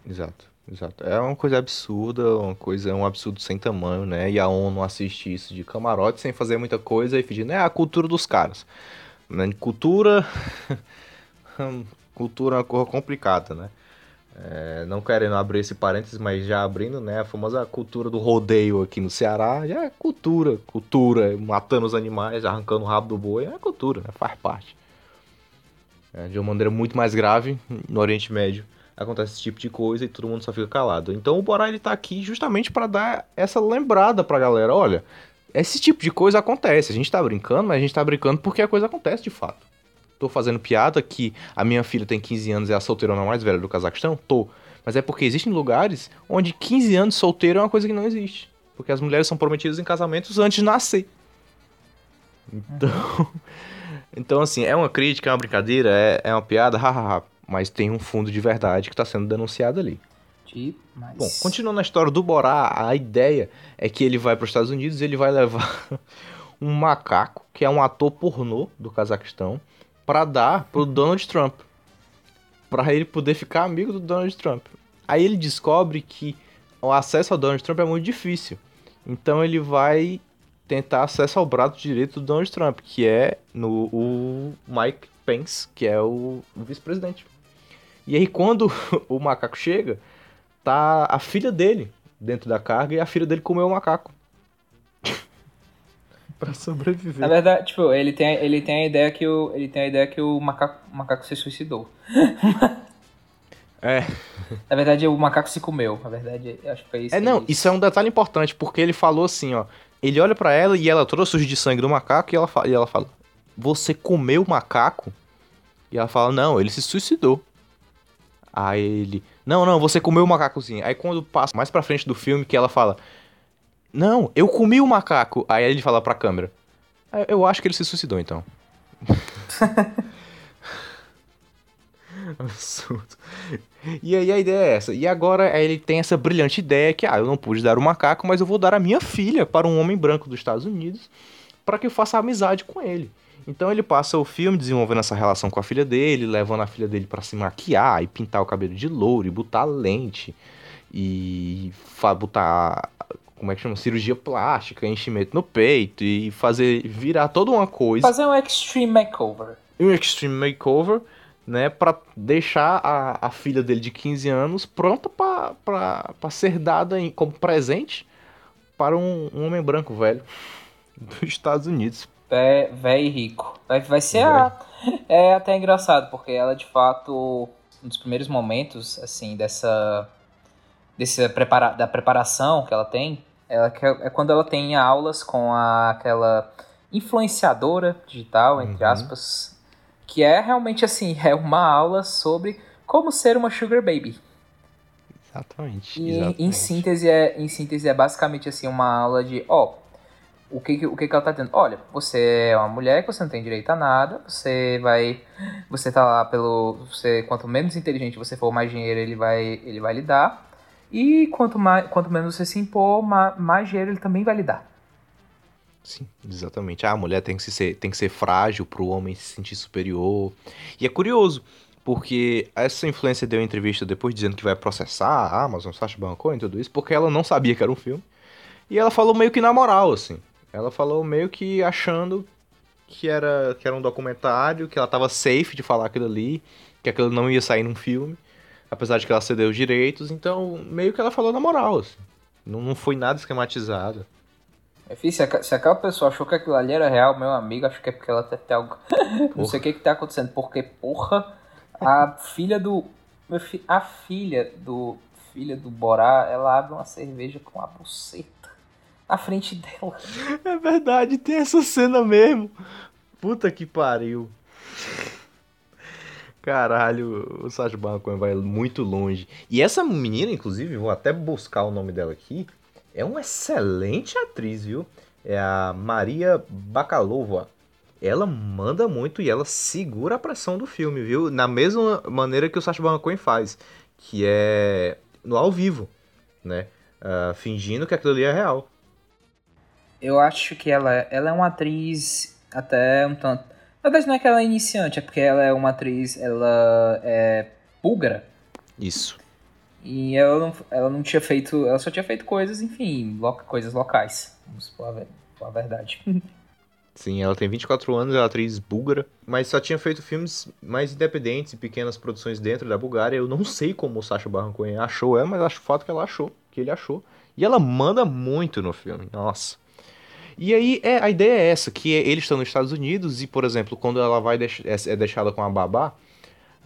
Exato, exato. É uma coisa absurda, uma coisa, é um absurdo sem tamanho, né? E a ONU assiste isso de camarote sem fazer muita coisa e pedindo, é a cultura dos caras. Né? Cultura. (laughs) cultura é uma coisa complicada, né? É, não querendo abrir esse parênteses, mas já abrindo, né? A famosa cultura do rodeio aqui no Ceará já é cultura. Cultura, matando os animais, arrancando o rabo do boi, é cultura, né? Faz parte. É, de uma maneira muito mais grave, no Oriente Médio, acontece esse tipo de coisa e todo mundo só fica calado. Então o Borá ele tá aqui justamente para dar essa lembrada pra galera, olha, esse tipo de coisa acontece, a gente tá brincando, mas a gente tá brincando porque a coisa acontece de fato. Tô fazendo piada que a minha filha tem 15 anos e é a solteirona mais velha do Cazaquistão? Tô. Mas é porque existem lugares onde 15 anos solteiro é uma coisa que não existe. Porque as mulheres são prometidas em casamentos antes de nascer. Então, (laughs) então assim, é uma crítica, é uma brincadeira, é, é uma piada, hahaha. Mas tem um fundo de verdade que tá sendo denunciado ali. Demais. Bom, continuando a história do Borá, a ideia é que ele vai para os Estados Unidos e ele vai levar (laughs) um macaco, que é um ator pornô do Cazaquistão, pra dar pro Donald Trump. Pra ele poder ficar amigo do Donald Trump. Aí ele descobre que o acesso ao Donald Trump é muito difícil. Então ele vai tentar acesso ao braço direito do Donald Trump, que é no o Mike Pence, que é o, o vice-presidente. E aí quando (laughs) o macaco chega, tá a filha dele dentro da carga e a filha dele comeu o macaco. Pra Na sobreviver. verdade, tipo, ele tem, ele tem a ideia que o, ele tem a ideia que o macaco, o macaco se suicidou. É. Na verdade, o macaco se comeu. Na verdade, acho que foi isso. É, não, isso é um detalhe importante, porque ele falou assim, ó. Ele olha pra ela e ela trouxe os de sangue do macaco e ela, fa- e ela fala: Você comeu o macaco? E ela fala: Não, ele se suicidou. Aí ele: Não, não, você comeu o macacozinho. Aí quando passa mais pra frente do filme, que ela fala: Não, eu comi o macaco. Aí ele fala pra câmera: "É, Eu acho que ele se suicidou então. (laughs) Absurdo. E aí a ideia é essa. E agora ele tem essa brilhante ideia que, ah, eu não pude dar o macaco, mas eu vou dar a minha filha para um homem branco dos Estados Unidos para que eu faça amizade com ele. Então ele passa o filme desenvolvendo essa relação com a filha dele, levando a filha dele para se maquiar e pintar o cabelo de louro e botar lente e botar como é que chama? Cirurgia plástica, enchimento no peito e fazer virar toda uma coisa Fazer um extreme makeover. um extreme makeover, né, Pra deixar a, a filha dele de 15 anos pronta pra ser dada em- como presente para um, um homem branco velho (laughs) dos Estados Unidos. Vé- Véi rico. Vai, vai ser a... (laughs) É até engraçado, porque ela, de fato, um dos primeiros momentos, assim, dessa... Desse prepara, da preparação que ela tem, ela, é quando ela tem aulas com a, aquela influenciadora digital, entre Uhum. aspas, que é realmente, assim, (laughs) é uma aula sobre como ser uma sugar baby. Exatamente. E exatamente. em síntese, é, em síntese é basicamente assim uma aula de, ó, o que, o que, que ela tá dizendo? Olha, você é uma mulher que você não tem direito a nada, você vai. Você tá lá pelo. Você, quanto menos inteligente você for, mais dinheiro ele vai, ele vai lhe dar. E quanto, mais, quanto menos você se impor, ma- mais dinheiro ele também vai lhe dar. Sim, exatamente. Ah, a mulher tem que ser, tem que ser frágil pro homem se sentir superior. E é curioso, porque essa influência deu entrevista depois dizendo que vai processar a Amazon, Sacha Baron Cohen e tudo isso, porque ela não sabia que era um filme. E ela falou meio que na moral, assim. Ela falou meio que achando que era, que era um documentário, que ela tava safe de falar aquilo ali, que aquilo não ia sair num filme, apesar de que ela cedeu os direitos. Então, meio que ela falou na moral, assim. Não, não foi nada esquematizado. Eu fiz, se, aca- se aquela pessoa achou que aquilo ali era real, meu amigo, acho que é porque ela deve ter algo. (laughs) Não sei o que que tá acontecendo. Porque, porra, a filha do. Meu fi, a filha do. Filha do Borá, ela abre uma cerveja com a buceta na frente dela. (laughs) É verdade, tem essa cena mesmo. Puta que pariu. Caralho, o Sacha Baron Cohen vai muito longe. E essa menina, inclusive, vou até buscar o nome dela aqui, é uma excelente atriz, viu? É a Maria Bakalova. Ela manda muito e ela segura a pressão do filme, viu? Na mesma maneira que o Sacha Baron Cohen faz, que é no ao vivo, né? Ah, fingindo que aquilo ali é real. Eu acho que ela, ela é uma atriz até um tanto. Na verdade, não é que ela é iniciante, é porque ela é uma atriz. Ela é búlgara. Isso. E ela não, ela não tinha feito. Ela só tinha feito coisas, enfim, loca, coisas locais. Vamos pôr a, a verdade. (laughs) Sim, ela tem 24 anos, ela é atriz búlgara, mas só tinha feito filmes mais independentes e pequenas produções dentro da Bulgária. Eu não sei como o Sacha Baron Cohen achou ela, mas acho fato que ela achou, que ele achou. E ela manda muito no filme, nossa. E aí é, a ideia é essa, que eles estão nos Estados Unidos e, por exemplo, quando ela vai deix- é é deixada com a babá,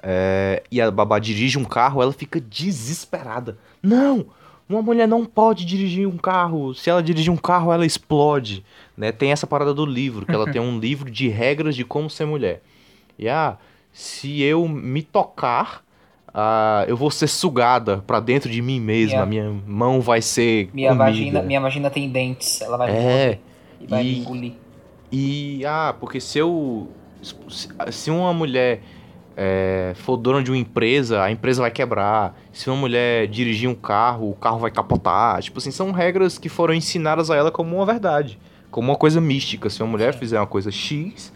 é, e a babá dirige um carro, ela fica desesperada. Não! Uma mulher não pode dirigir um carro. Se ela dirigir um carro, ela explode. Né? Tem essa parada do livro, que ela tem um (laughs) livro de regras de como ser mulher. E ah, se eu me tocar, ah, eu vou ser sugada pra dentro de mim mesma. Minha- Minha mão vai ser Minha comida. vagina, minha vagina tem dentes, ela vai É. e vai E- engolir. E, ah, porque se eu. Se, uma mulher é, for dona de uma empresa, a empresa vai quebrar. Se uma mulher dirigir um carro, o carro vai capotar. Tipo assim, são regras que foram ensinadas a ela como uma verdade. Como uma coisa mística. Se uma mulher Sim. fizer uma coisa X,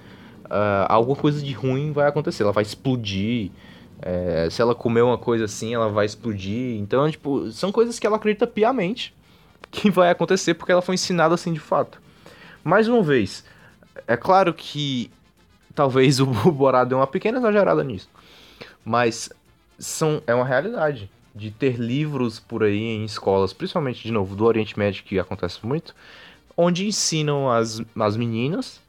ah, alguma coisa de ruim vai acontecer. Ela vai explodir. é, se ela comer uma coisa assim, ela vai explodir. Então, tipo, são coisas que ela acredita piamente que vai acontecer porque ela foi ensinada assim de fato. Mais uma vez, é claro que talvez o (laughs) Borá deu uma pequena exagerada nisso. Mas são, é uma realidade de ter livros por aí em escolas, principalmente, de novo, do Oriente Médio, que acontece muito, onde ensinam as, as meninas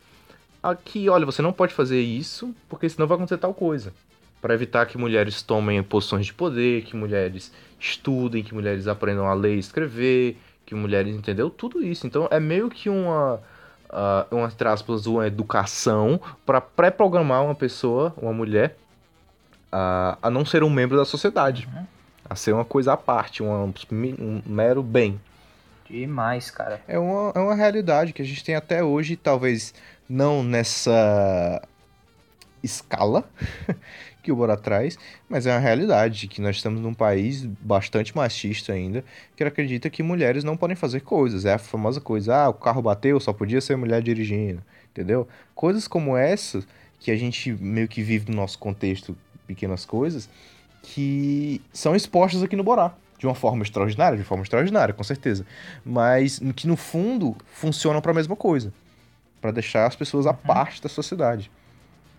a que, olha, você não pode fazer isso, porque senão vai acontecer tal coisa. Para evitar que mulheres tomem posições de poder, que mulheres estudem, que mulheres aprendam a ler e escrever, que mulheres, entendeu? Tudo isso. Então é meio que uma, uh, uma entre aspas, uma educação para pré-programar uma pessoa, uma mulher, a, a não ser um membro da sociedade. A ser uma coisa à parte, uma- um mero bem. Demais, cara. É uma, é uma realidade que a gente tem até hoje, talvez não nessa escala (laughs) que o Bora traz, mas é uma realidade que nós estamos num país bastante machista ainda, que acredita que mulheres não podem fazer coisas. É a famosa coisa, ah, o carro bateu, só podia ser mulher dirigindo, entendeu? Coisas como essa, que a gente meio que vive no nosso contexto, pequenas coisas, que são expostas aqui no Borá. De uma forma extraordinária, de forma extraordinária, com certeza. Mas que no fundo funcionam para a mesma coisa. para deixar as pessoas à parte da sociedade.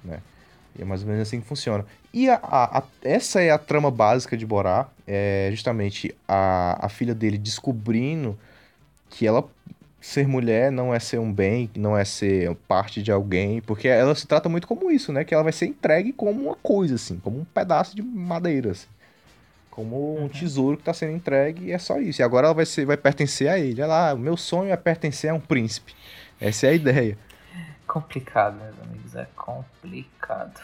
Né? E é mais ou menos assim que funciona. E a, a- essa é a trama básica de Borá. É justamente a, a filha dele descobrindo que ela ser mulher não é ser um bem, não é ser parte de alguém, porque ela se trata muito como isso, né? Que ela vai ser entregue como uma coisa, assim, como um pedaço de madeira, assim. Como um tesouro que tá sendo entregue e é só isso. E agora ela vai, ser, vai pertencer a ele. Olha lá, o meu sonho é pertencer a um príncipe. Essa é a ideia. Complicado, meus amigos, é complicado.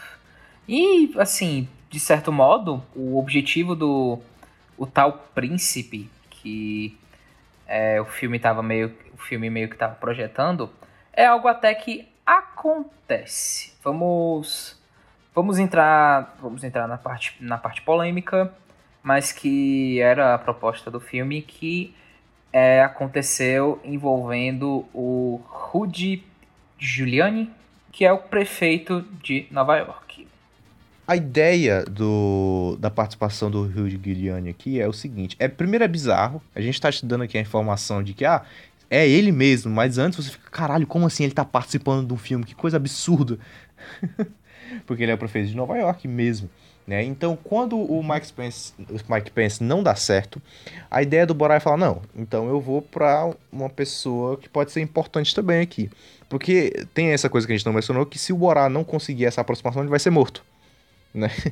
E, assim, de certo modo, o objetivo do o tal príncipe que é, o filme tava meio o filme meio que tava projetando é algo até que acontece. Vamos vamos entrar vamos entrar na parte na parte polêmica, mas que era a proposta do filme que é, aconteceu envolvendo o Rudy Giuliani, que é o prefeito de Nova York. A ideia do, da participação do Rudy Giuliani aqui é o seguinte: é primeiro é bizarro, a gente tá te dando aqui a informação de que ah, é ele mesmo, mas antes você fica, caralho, como assim ele tá participando de um filme? Que coisa absurda. (laughs) Porque ele é o prefeito de Nova York mesmo. Né? Então, quando o Mike Pence, o Mike Pence não dá certo, a ideia do Borá é falar: não, então eu vou pra uma pessoa que pode ser importante também aqui. Porque tem essa coisa que a gente não mencionou: que se o Borá não conseguir essa aproximação, ele vai ser morto. Né? (laughs)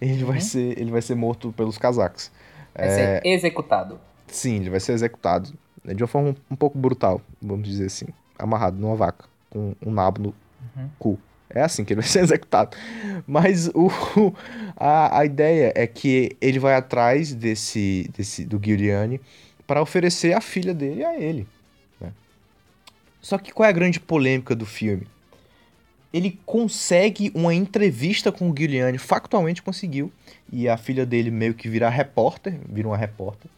Ele, vai ser, ele vai ser morto pelos cazacos. Vai ser executado. Sim, ele vai ser executado né, de uma forma um, pouco brutal, vamos dizer assim. Amarrado numa vaca, com um nabo no cu. É assim que ele (laughs) vai ser executado. Mas o, a, a ideia é que ele vai atrás desse, desse do Giuliani para oferecer a filha dele a ele. Só que qual é a grande polêmica do filme? Ele consegue uma entrevista com o Giuliani, factualmente conseguiu, e a filha dele meio que vira repórter, vira uma repórter,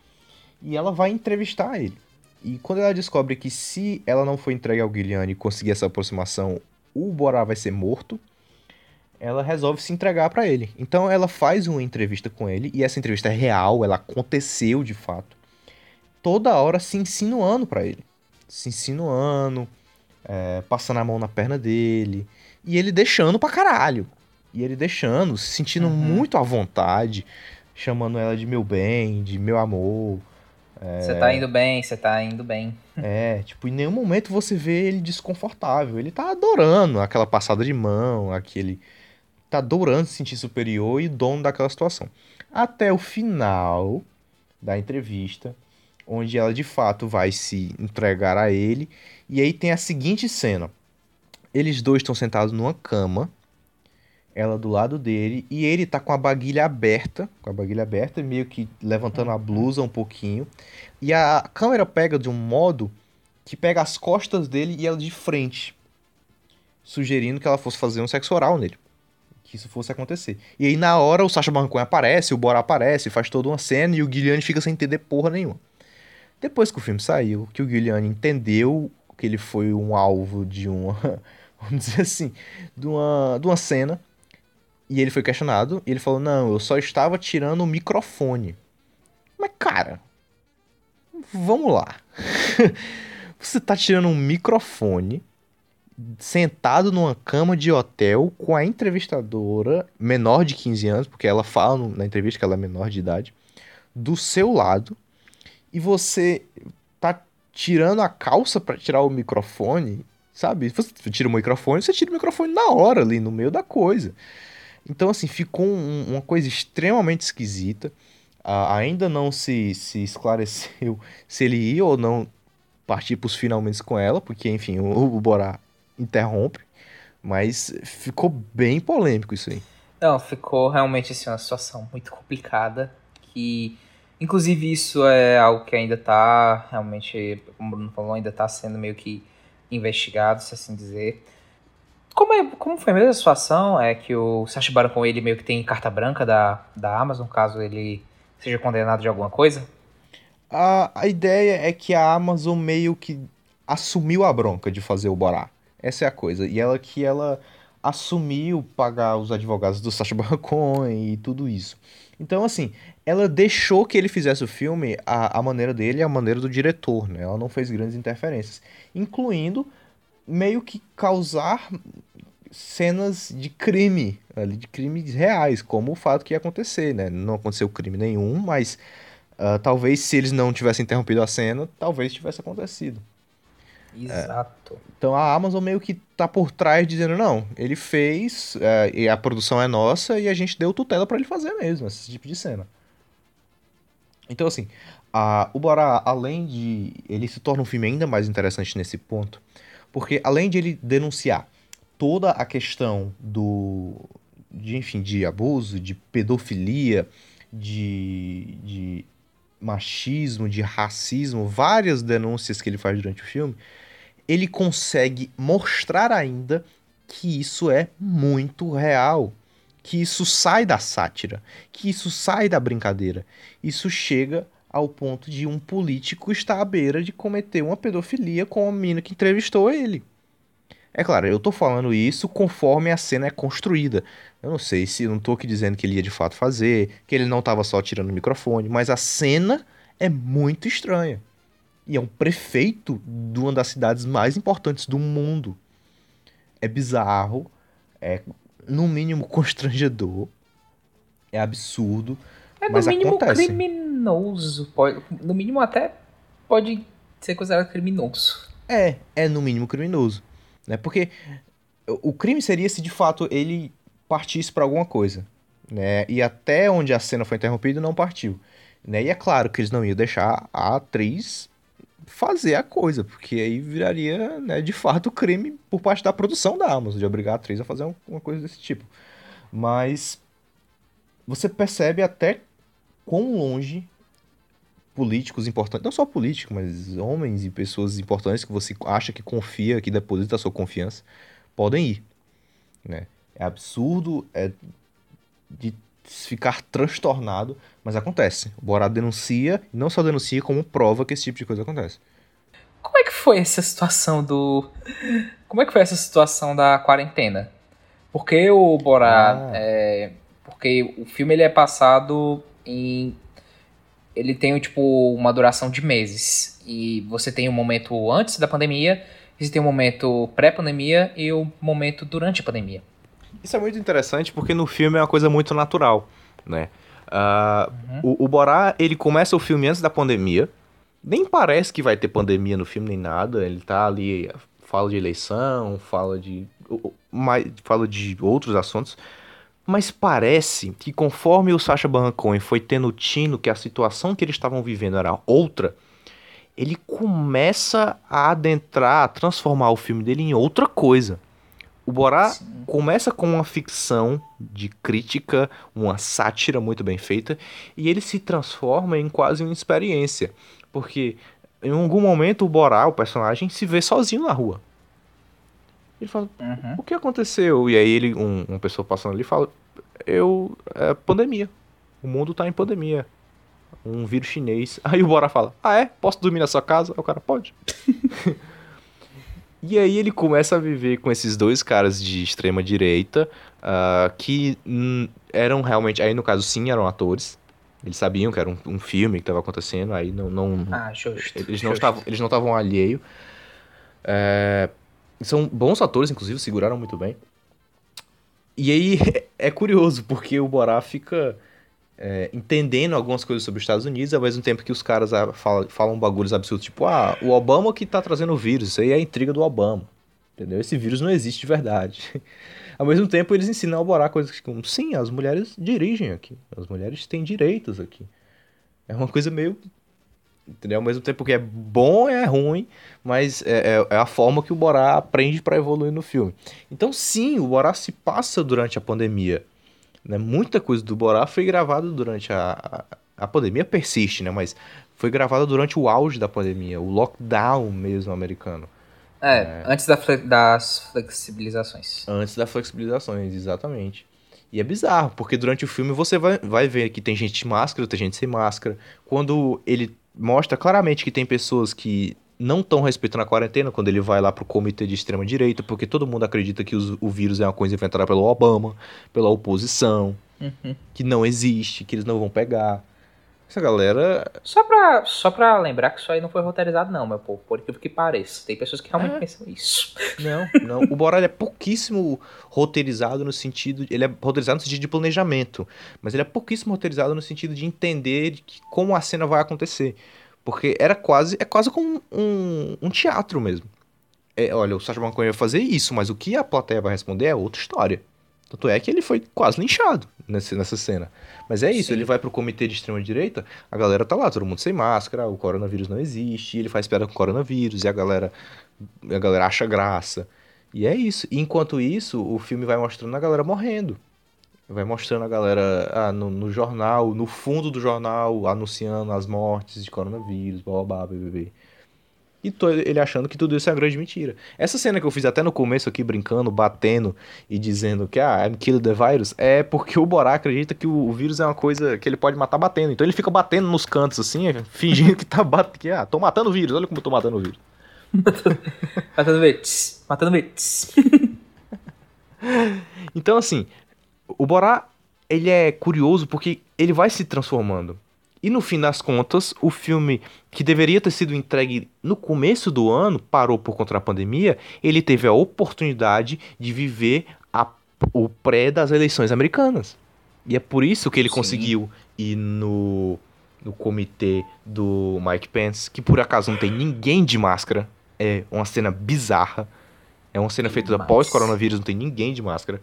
e ela vai entrevistar ele. E quando ela descobre que se ela não for entregue ao Giuliani e conseguir essa aproximação, o Borá vai ser morto, ela resolve se entregar pra ele. Então ela faz uma entrevista com ele, e essa entrevista é real, ela aconteceu de fato. Toda hora se insinuando pra ele. Se insinuando, é, passando a mão na perna dele, e ele deixando pra caralho. E ele deixando, se sentindo muito à vontade, chamando ela de meu bem, de meu amor. Você tá indo bem, você tá indo bem. (laughs) É, tipo, em nenhum momento você vê ele desconfortável. Ele tá adorando aquela passada de mão, aquele. Tá adorando se sentir superior e dono daquela situação. Até o final da entrevista, onde ela de fato vai se entregar a ele. E aí tem a seguinte cena: eles dois estão sentados numa cama, ela do lado dele, e ele tá com a baguilha aberta, com a baguilha aberta, meio que levantando a blusa um pouquinho. E a câmera pega de um modo que pega as costas dele e ela de frente, sugerindo que ela fosse fazer um sexo oral nele. Que isso fosse acontecer. E aí, na hora, o Sacha Baron Cohen aparece, o Bora aparece, faz toda uma cena e o Guilherme fica sem entender porra nenhuma. Depois que o filme saiu, que o Guilherme entendeu que ele foi um alvo de uma (laughs) vamos dizer assim, de uma, de uma cena. E ele foi questionado. E ele falou: Não, eu só estava tirando o microfone. Mas, cara, vamos lá. (laughs) Você tá tirando um microfone sentado numa cama de hotel com a entrevistadora menor de 15 anos, porque ela fala na entrevista que ela é menor de idade, do seu lado, e você tá tirando a calça pra tirar o microfone, sabe? Você tira o microfone, você tira o microfone na hora ali, no meio da coisa. Então, assim, ficou um- uma coisa extremamente esquisita. Ah, ainda não se, se esclareceu (laughs) se ele ia ou não partir pros finalmente com ela, porque, enfim, o, o Borá interrompe. Mas ficou bem polêmico isso aí. Não, ficou realmente assim, uma situação muito complicada. Que, inclusive, isso é algo que ainda tá realmente, como o Bruno falou, ainda tá sendo meio que investigado, se assim dizer. Como, é, como foi a mesma situação? É que o Sacha Baron Cohen, ele meio que tem carta branca da, da Amazon, caso ele seja condenado de alguma coisa? A, a ideia é que a Amazon meio que assumiu a bronca de fazer o Borá. Essa é a coisa. E ela que ela assumiu pagar os advogados do Sacha Baron Cohen e tudo isso. Então, assim, ela deixou que ele fizesse o filme a, a maneira dele a maneira do diretor, né? Ela não fez grandes interferências. Incluindo meio que causar cenas de crime, ali, de crimes reais, como o fato que ia acontecer, né? Não aconteceu crime nenhum, mas ah, talvez se eles não tivessem interrompido a cena, talvez tivesse acontecido. Exato. Então a Amazon meio que tá por trás dizendo, não, ele fez, é, e a produção é nossa, e a gente deu tutela pra ele fazer mesmo, esse tipo de cena. Então assim, a, o Borá, além de... ele se torna um filme ainda mais interessante nesse ponto, porque além de ele denunciar toda a questão do... de, enfim, de abuso, de pedofilia, de, de machismo, de racismo, várias denúncias que ele faz durante o filme, ele consegue mostrar ainda que isso é muito real, que isso sai da sátira, que isso sai da brincadeira. Isso chega ao ponto de um político estar à beira de cometer uma pedofilia com a menina que entrevistou ele. É claro, eu tô falando isso conforme a cena é construída. Eu não sei se não tô aqui dizendo que ele ia de fato fazer, que ele não tava só tirando o microfone, mas a cena é muito estranha. E é um prefeito de uma das cidades mais importantes do mundo. É bizarro, é no mínimo constrangedor, é absurdo, É no mas mínimo acontece. criminoso. Pode, no mínimo até pode ser considerado criminoso. É, é no mínimo criminoso, né? Porque o crime seria se de fato ele partisse pra alguma coisa, né? E até onde a cena foi interrompida não partiu, né? E é claro que eles não iam deixar a atriz fazer a coisa, porque aí viraria, né, de fato crime por parte da produção da Amazon de obrigar a atriz a fazer um- uma coisa desse tipo. Mas você percebe até quão longe políticos importantes, não só políticos, mas homens e pessoas importantes que você acha que confia, que deposita a sua confiança, podem ir, né? É absurdo, é de ficar transtornado, mas acontece. O Borá denuncia, e não só denuncia, como prova que esse tipo de coisa acontece. Como é que foi essa situação do. Como é que foi essa situação da quarentena? Porque o Borá. Ah. é, Porque o filme ele é passado em. Ele tem tipo uma duração de meses. E você tem o momento antes da pandemia, você tem o momento pré-pandemia e o momento durante a pandemia. Isso é muito interessante porque no filme é uma coisa muito natural, né? Ah, o, o Borá, ele começa o filme antes da pandemia. Nem parece que vai ter pandemia no filme, nem nada. Ele tá ali, fala de eleição, fala de, mais, fala de outros assuntos. Mas parece que conforme o Sacha Baron Cohen foi tendo tino que a situação que eles estavam vivendo era outra, ele começa a adentrar, a transformar o filme dele em outra coisa. O Borá começa com uma ficção de crítica, uma sátira muito bem feita, e ele se transforma em quase uma experiência. Porque em algum momento o Borá, o personagem, se vê sozinho na rua. Ele fala, Uhum. o que aconteceu? E aí ele, um, uma pessoa passando ali fala, eu, é pandemia. O mundo tá em pandemia. Um vírus chinês. (laughs) Aí o Borá fala, ah é? Posso dormir na sua casa? Aí o cara, pode. (laughs) E aí ele começa a viver com esses dois caras de extrema direita, ah, que eram realmente, aí no caso sim, eram atores. Eles sabiam que era um, um filme que estava acontecendo, aí não, não, Ah, justo. eles não estavam, eles não estavam alheio. É, são bons atores, inclusive, seguraram muito bem. E aí (laughs) é curioso, porque o Borá fica é, entendendo algumas coisas sobre os Estados Unidos, ao mesmo tempo que os caras ah, falam, bagulhos absurdos, tipo, ah, o Obama que tá trazendo o vírus, isso aí é a intriga do Obama. Entendeu? Esse vírus não existe de verdade. (laughs) Ao mesmo tempo, eles ensinam ao Borá coisas como, sim, as mulheres dirigem aqui. As mulheres têm direitos aqui. É uma coisa meio entendeu? Ao mesmo tempo que é bom é ruim, mas é, é- é a forma que o Borá aprende para evoluir no filme. Então, sim, o Borá se passa durante a pandemia. Né? Muita coisa do Borá foi gravada durante a, a, a pandemia persiste, né? Mas foi gravada durante o auge da pandemia, o lockdown mesmo americano. É, antes da fle- das flexibilizações. Antes das flexibilizações, exatamente. E é bizarro, porque durante o filme você vai, vai ver que tem gente de máscara, tem gente sem máscara. Quando ele mostra claramente que tem pessoas que não estão respeitando a quarentena, quando ele vai lá pro comitê de extrema direita, porque todo mundo acredita que os- o vírus é uma coisa inventada pelo Obama, pela oposição, Uhum. que não existe, que eles não vão pegar. Essa galera Só pra, só pra lembrar que isso aí não foi roteirizado, não, meu povo. Por incrível que pareça. Tem pessoas que realmente É. pensam isso. Não, não. O ele é pouquíssimo roteirizado no sentido. Ele é roteirizado no sentido de planejamento. Mas ele é pouquíssimo roteirizado no sentido de entender que- como a cena vai acontecer. Porque era quase. É quase como um, um teatro mesmo. É, olha, o Sacha Baron Cohen vai fazer isso, mas o que a plateia vai responder é outra história. Tanto é que ele foi quase linchado nesse, nessa cena. Mas é isso, Sim. ele vai pro comitê de extrema-direita, a galera tá lá, todo mundo sem máscara, o coronavírus não existe, ele faz piada com o coronavírus, e a galera, a galera acha graça. E é isso. E enquanto isso, o filme vai mostrando a galera morrendo. Vai mostrando a galera ah, no, no jornal, no fundo do jornal, anunciando as mortes de coronavírus, babá, BBB. E tô ele achando que tudo isso é uma grande mentira. Essa cena que eu fiz até no começo aqui, brincando, batendo e dizendo que, ah, I'm killing the virus, é porque o Borá acredita que o, o vírus é uma coisa que ele pode matar batendo. Então ele fica batendo nos cantos, assim, (laughs) fingindo que tá batendo, que, ah, tô matando o vírus, olha como eu tô matando o vírus. (laughs) Matando bits. Matando bits. (laughs) Então, assim, o Borá, ele é curioso porque ele vai se transformando. E no fim das contas, o filme que deveria ter sido entregue no começo do ano, parou por conta da pandemia, ele teve a oportunidade de viver a- o pré das eleições americanas. E é por isso que ele Sim. conseguiu ir no, no comitê do Mike Pence, que por acaso não tem ninguém de máscara. É uma cena bizarra. É uma cena feita Demais. após coronavírus, não tem ninguém de máscara.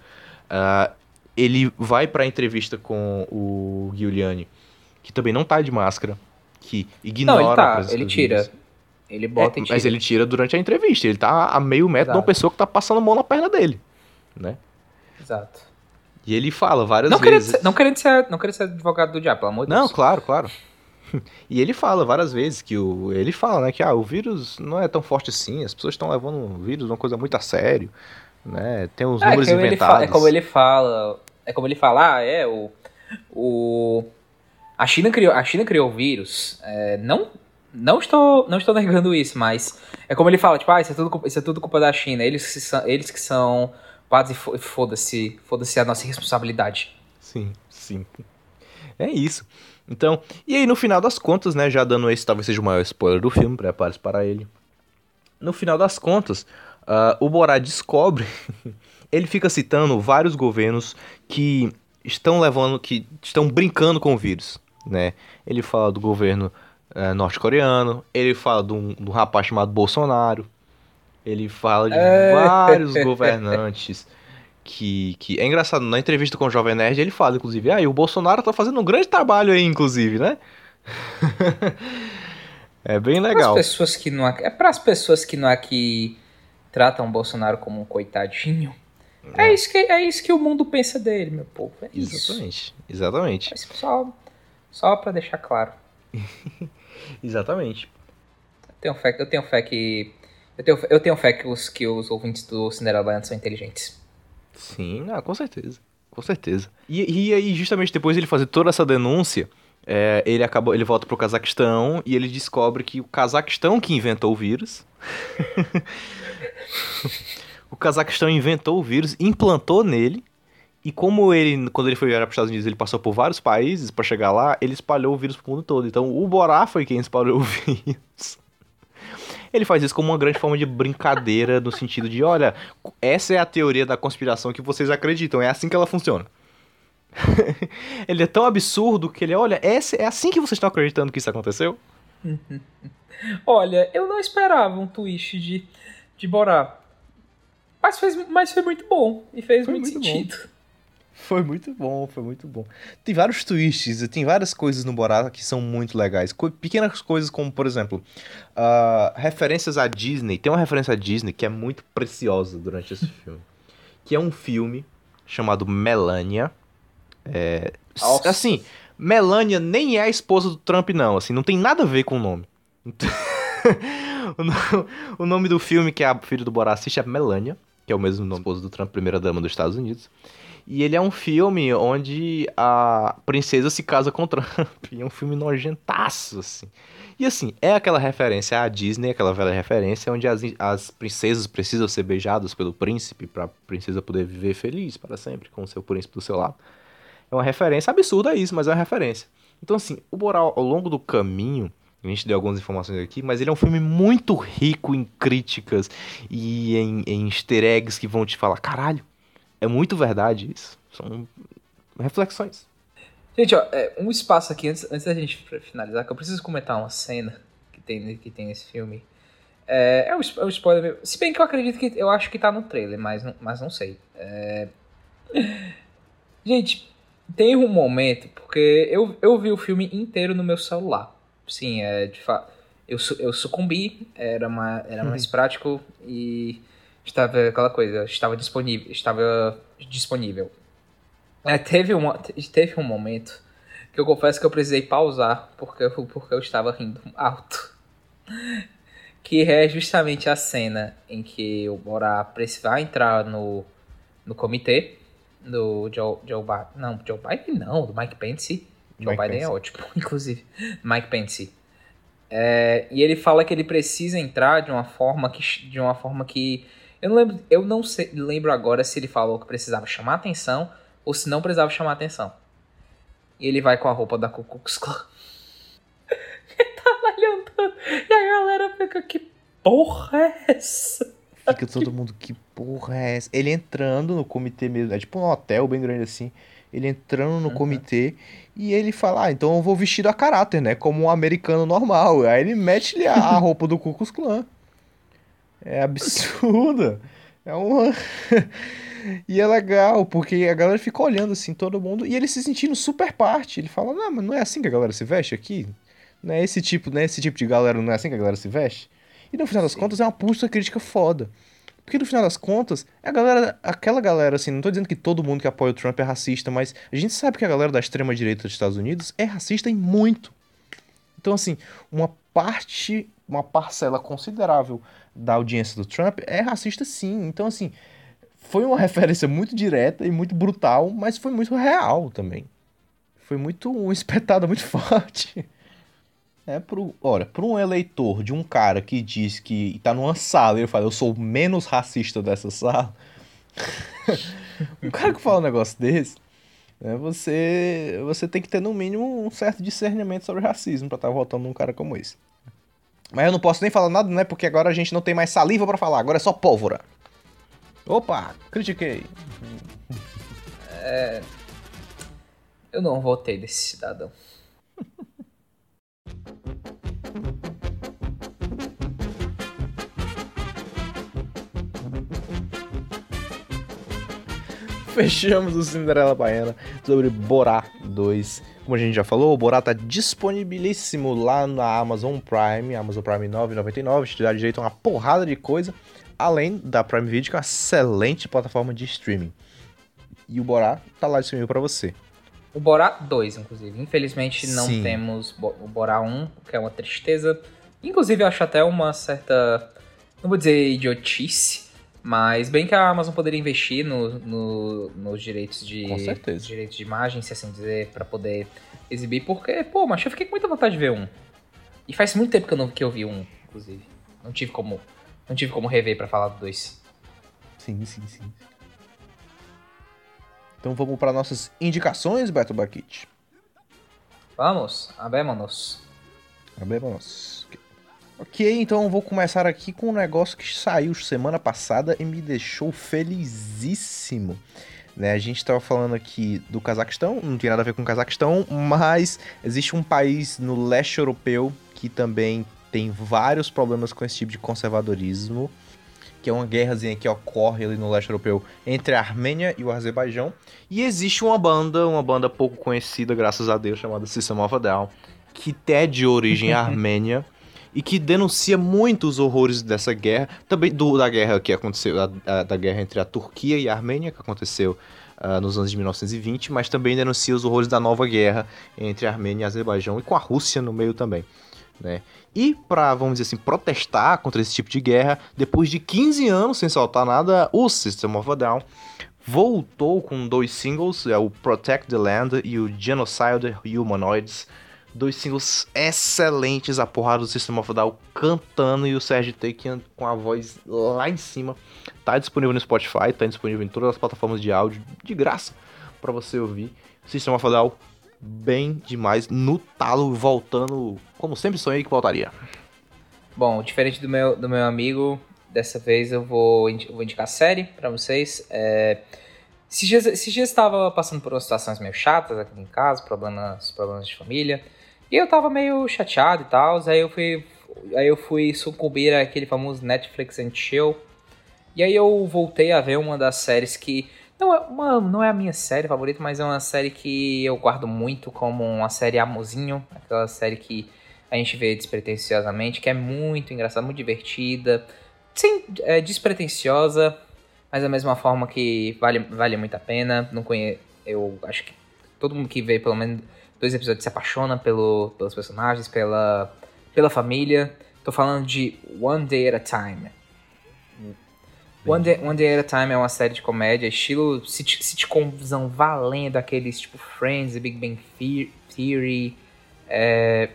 Ah, ele vai pra entrevista com o Giuliani, que também não tá de máscara, que ignora Não, ele tá. Ele tira. vírus. Ele bota É, e tira. mas ele tira durante a entrevista. Ele tá a meio metro de uma Exato. pessoa que tá passando a mão na perna dele, né? Exato. E ele fala várias Não querendo, vezes. ser, não, querendo ser, não querendo ser advogado do diabo, pelo amor de Não, Deus. claro, claro. (laughs) E ele fala várias vezes que o. Ele fala, né, que ah, o vírus não é tão forte assim, as pessoas estão levando o vírus uma coisa muito a sério. Né? Tem uns É, números como ele inventados. fala, é como ele fala. É como ele fala, ah, é, o. o a, China criou, a China criou o vírus. É, não, não, estou, não estou negando isso, mas é como ele fala, tipo, ah, isso é tudo, isso é tudo culpa da China. Eles que são, eles que são padres fo- foda-se, foda-se a nossa responsabilidade. Sim, sim. É isso. Então, e aí no final das contas, né, já dando esse talvez seja o maior spoiler do filme, prepare-se para ele. No final das contas, ah, o Borá descobre, (laughs) ele fica citando vários governos que estão levando, que estão brincando com o vírus, né? Ele fala do governo eh, norte-coreano, ele fala de um, de um rapaz chamado Bolsonaro, ele fala de É. vários (laughs) governantes que, que... É engraçado, na entrevista com o Jovem Nerd ele fala, inclusive, ah, e o Bolsonaro tá fazendo um grande trabalho aí, inclusive, né? (laughs) é bem Para legal. as pessoas que não é para as pessoas que não aqui tratam o Bolsonaro como um coitadinho. É, isso que é isso que o mundo pensa dele, meu povo. É isso. Exatamente, exatamente, Mas Só, para deixar claro. (laughs) exatamente. Eu tenho fé, eu tenho fé que. Eu tenho, eu tenho fé que os, que os ouvintes do Cinderela Land são inteligentes. Sim, ah, com certeza. Com certeza. E, e aí, justamente depois de ele fazer toda essa denúncia, é, ele acabou, ele volta pro Cazaquistão e ele descobre que o Cazaquistão que inventou o vírus. (laughs) o Cazaquistão inventou o vírus, implantou nele, e como ele, quando ele foi viajar para os Estados Unidos, ele passou por vários países para chegar lá, ele espalhou o vírus pro mundo todo. Então o Borá foi quem espalhou (laughs) o vírus. Ele faz isso como uma grande forma de brincadeira, no sentido de, olha, essa é a teoria da conspiração que vocês acreditam, é assim que ela funciona. (laughs) ele é tão absurdo que ele, olha, essa, é assim que vocês estão acreditando que isso aconteceu? (laughs) Olha, eu não esperava um twist de, de Borá. Mas, fez, mas foi muito bom. E fez muito, muito bom. Foi muito bom, foi muito bom. Tem vários twists, tem várias coisas no Borat que são muito legais. Co- pequenas coisas como, por exemplo, ah, referências à Disney. Tem uma referência à Disney que é muito preciosa durante esse (laughs) filme. Que é um filme chamado Melania. É, assim, Melania nem é a esposa do Trump, não. Assim, não tem nada a ver com o nome. (laughs) o, no- o nome do filme que a filha do Borat assiste é Melania, que é o mesmo nome da esposa do Trump, primeira dama dos Estados Unidos. E ele é um filme onde a princesa se casa com Trump. (laughs) E é um filme nojentaço, assim. E assim, é aquela referência à Disney, aquela velha referência, onde as, as princesas precisam ser beijadas pelo príncipe pra princesa poder viver feliz para sempre com o seu príncipe do seu lado. É uma referência absurda isso, mas é uma referência. Então, assim, o Boral, ao longo do caminho, a gente deu algumas informações aqui, mas ele é um filme muito rico em críticas e em, em easter eggs que vão te falar, caralho, é muito verdade isso. São reflexões. Gente, ó, é, um espaço aqui, antes, antes da gente finalizar, que eu preciso comentar uma cena que tem, que tem nesse filme. É, é, um, é um spoiler mesmo. Se bem que eu acredito que. Eu acho que tá no trailer, mas não, mas não sei. É... (laughs) Gente, tem um momento, porque eu, eu vi o filme inteiro no meu celular. Sim, é de fato. Eu, eu sucumbi, era, ma- era mais prático e estava aquela coisa, estava disponível. Estava disponível. É, teve, uma, teve um momento que eu confesso que eu precisei pausar porque eu, porque eu estava rindo alto. Que é justamente a cena em que o Bora vai entrar no, no comitê do Joe, Joe Biden. Não, Joe Biden não, do Mike Pence. Joe Mike Biden é Pence. ótimo, (laughs) inclusive. Mike Pence. É, e ele fala que ele precisa entrar de uma forma que. De uma forma que. Eu não lembro. Eu não sei, lembro agora se ele falou que precisava chamar atenção ou se não precisava chamar atenção. E ele vai com a roupa da Ku Klux Klan. (laughs) ele tá olhando. E a galera fica, que porra é essa? Fica todo mundo, que porra é essa? Ele entrando no comitê mesmo, é tipo um hotel bem grande assim. Ele entrando no comitê e ele fala, ah, então eu vou vestido a caráter, né? Como um americano normal. Aí ele mete-lhe a, a roupa do Ku Klux Klan. É absurdo. É uma... (laughs) e é legal, porque a galera fica olhando assim, todo mundo, e ele se sentindo super parte. Ele fala, não, mas não é assim que a galera se veste aqui? Não é esse tipo, não é esse tipo de galera, não é assim que a galera se veste? E no final das contas é uma puta crítica foda. Porque no final das contas, a galera, aquela galera, assim, não tô dizendo que todo mundo que apoia o Trump é racista, mas a gente sabe que a galera da extrema-direita dos Estados Unidos é racista em muito. Então, assim, uma parte, uma parcela considerável da audiência do Trump é racista sim. Então, assim, foi uma (laughs) referência muito direta e muito brutal, mas foi muito real também. Foi muito uma espetada muito (laughs) forte. É pro, olha, para um eleitor de um cara que diz que tá numa sala e ele fala, eu sou o menos racista dessa sala. (laughs) um cara que fala um negócio desse, né, você, você tem que ter no mínimo um certo discernimento sobre racismo pra estar votando num cara como esse. Mas eu não posso nem falar nada, né? Porque agora a gente não tem mais saliva pra falar, agora é só pólvora. Opa, critiquei. (laughs) Eu não votei desse cidadão. (laughs) Fechamos o Cinderela Baiana sobre Borá 2. Como a gente já falou, o Borá tá disponibilíssimo lá na Amazon Prime, Amazon Prime 9,99, te dá direito a uma porrada de coisa, além da Prime Video, que é uma excelente plataforma de streaming. E o Borá tá lá disponível pra você. O Borá 2, inclusive. Infelizmente não Sim. temos o Borá 1, o que é uma tristeza. Inclusive eu acho até uma certa. Não vou dizer idiotice, mas bem que a Amazon poderia investir no, no- nos direitos de. Direitos de imagem, se assim dizer, pra poder exibir, porque, pô, mas eu fiquei com muita vontade de ver um. E faz muito tempo que eu não que eu vi um, inclusive. Não tive como Não tive como rever pra falar do 2. Sim, sim, sim. Então vamos para nossas indicações, Beto Barquite. Vamos, abémonos. Vamos. Ok, então vou começar aqui com um negócio que saiu semana passada e me deixou felizíssimo. Né, a gente estava falando aqui do Cazaquistão, não tem nada a ver com o Cazaquistão, mas existe um país no leste europeu que também tem vários problemas com esse tipo de conservadorismo, que é uma guerrazinha que ocorre ali no leste europeu entre a Armênia e o Azerbaijão. E existe uma banda, uma banda pouco conhecida, graças a Deus, chamada System of a Down, que é de origem (laughs) armênia e que denuncia muito os horrores dessa guerra, também do, da guerra que aconteceu, da, a- da guerra entre a Turquia e a Armênia, que aconteceu ah, nos anos de 1920, mas também denuncia os horrores da nova guerra entre a Armênia e o Azerbaijão e com a Rússia no meio também. Né? E para, vamos dizer assim, protestar contra esse tipo de guerra, depois de 15 anos sem soltar nada, o System of a Down voltou com dois singles, é o Protect the Land e o Genocide Humanoids. Dois singles excelentes, a porrada do System of a Down cantando e o Serge Takian com a voz lá em cima. Tá disponível no Spotify, tá disponível em todas as plataformas de áudio, de graça, para você ouvir. System of a Down bem demais, no talo, voltando, como sempre sonhei que voltaria. Bom, diferente do meu, do meu amigo, dessa vez eu vou, vou indicar série pra vocês. É, esses, dias, esses estava passando por umas situações meio chatas aqui em casa, problemas, problemas de família. E eu tava meio chateado e tal, aí eu fui, aí eu fui sucumbir àquele famoso Netflix and Chill. E aí eu voltei a ver uma das séries que não é, uma, não é a minha série favorita, mas é uma série que eu guardo muito como uma série amorzinho, aquela série que a gente vê despretensiosamente, que é muito engraçada, muito divertida, sim, é despretensiosa, mas da mesma forma que vale, vale muito a pena. Não conhe... Eu acho que todo mundo que vê pelo menos dois episódios se apaixona pelo, pelos personagens, pela, pela família. Tô falando de One Day at a Time. One Day, One Day at a Time é uma série de comédia, estilo sit- sitcomzão valendo, aqueles tipo Friends, The Big Bang The- Theory, é,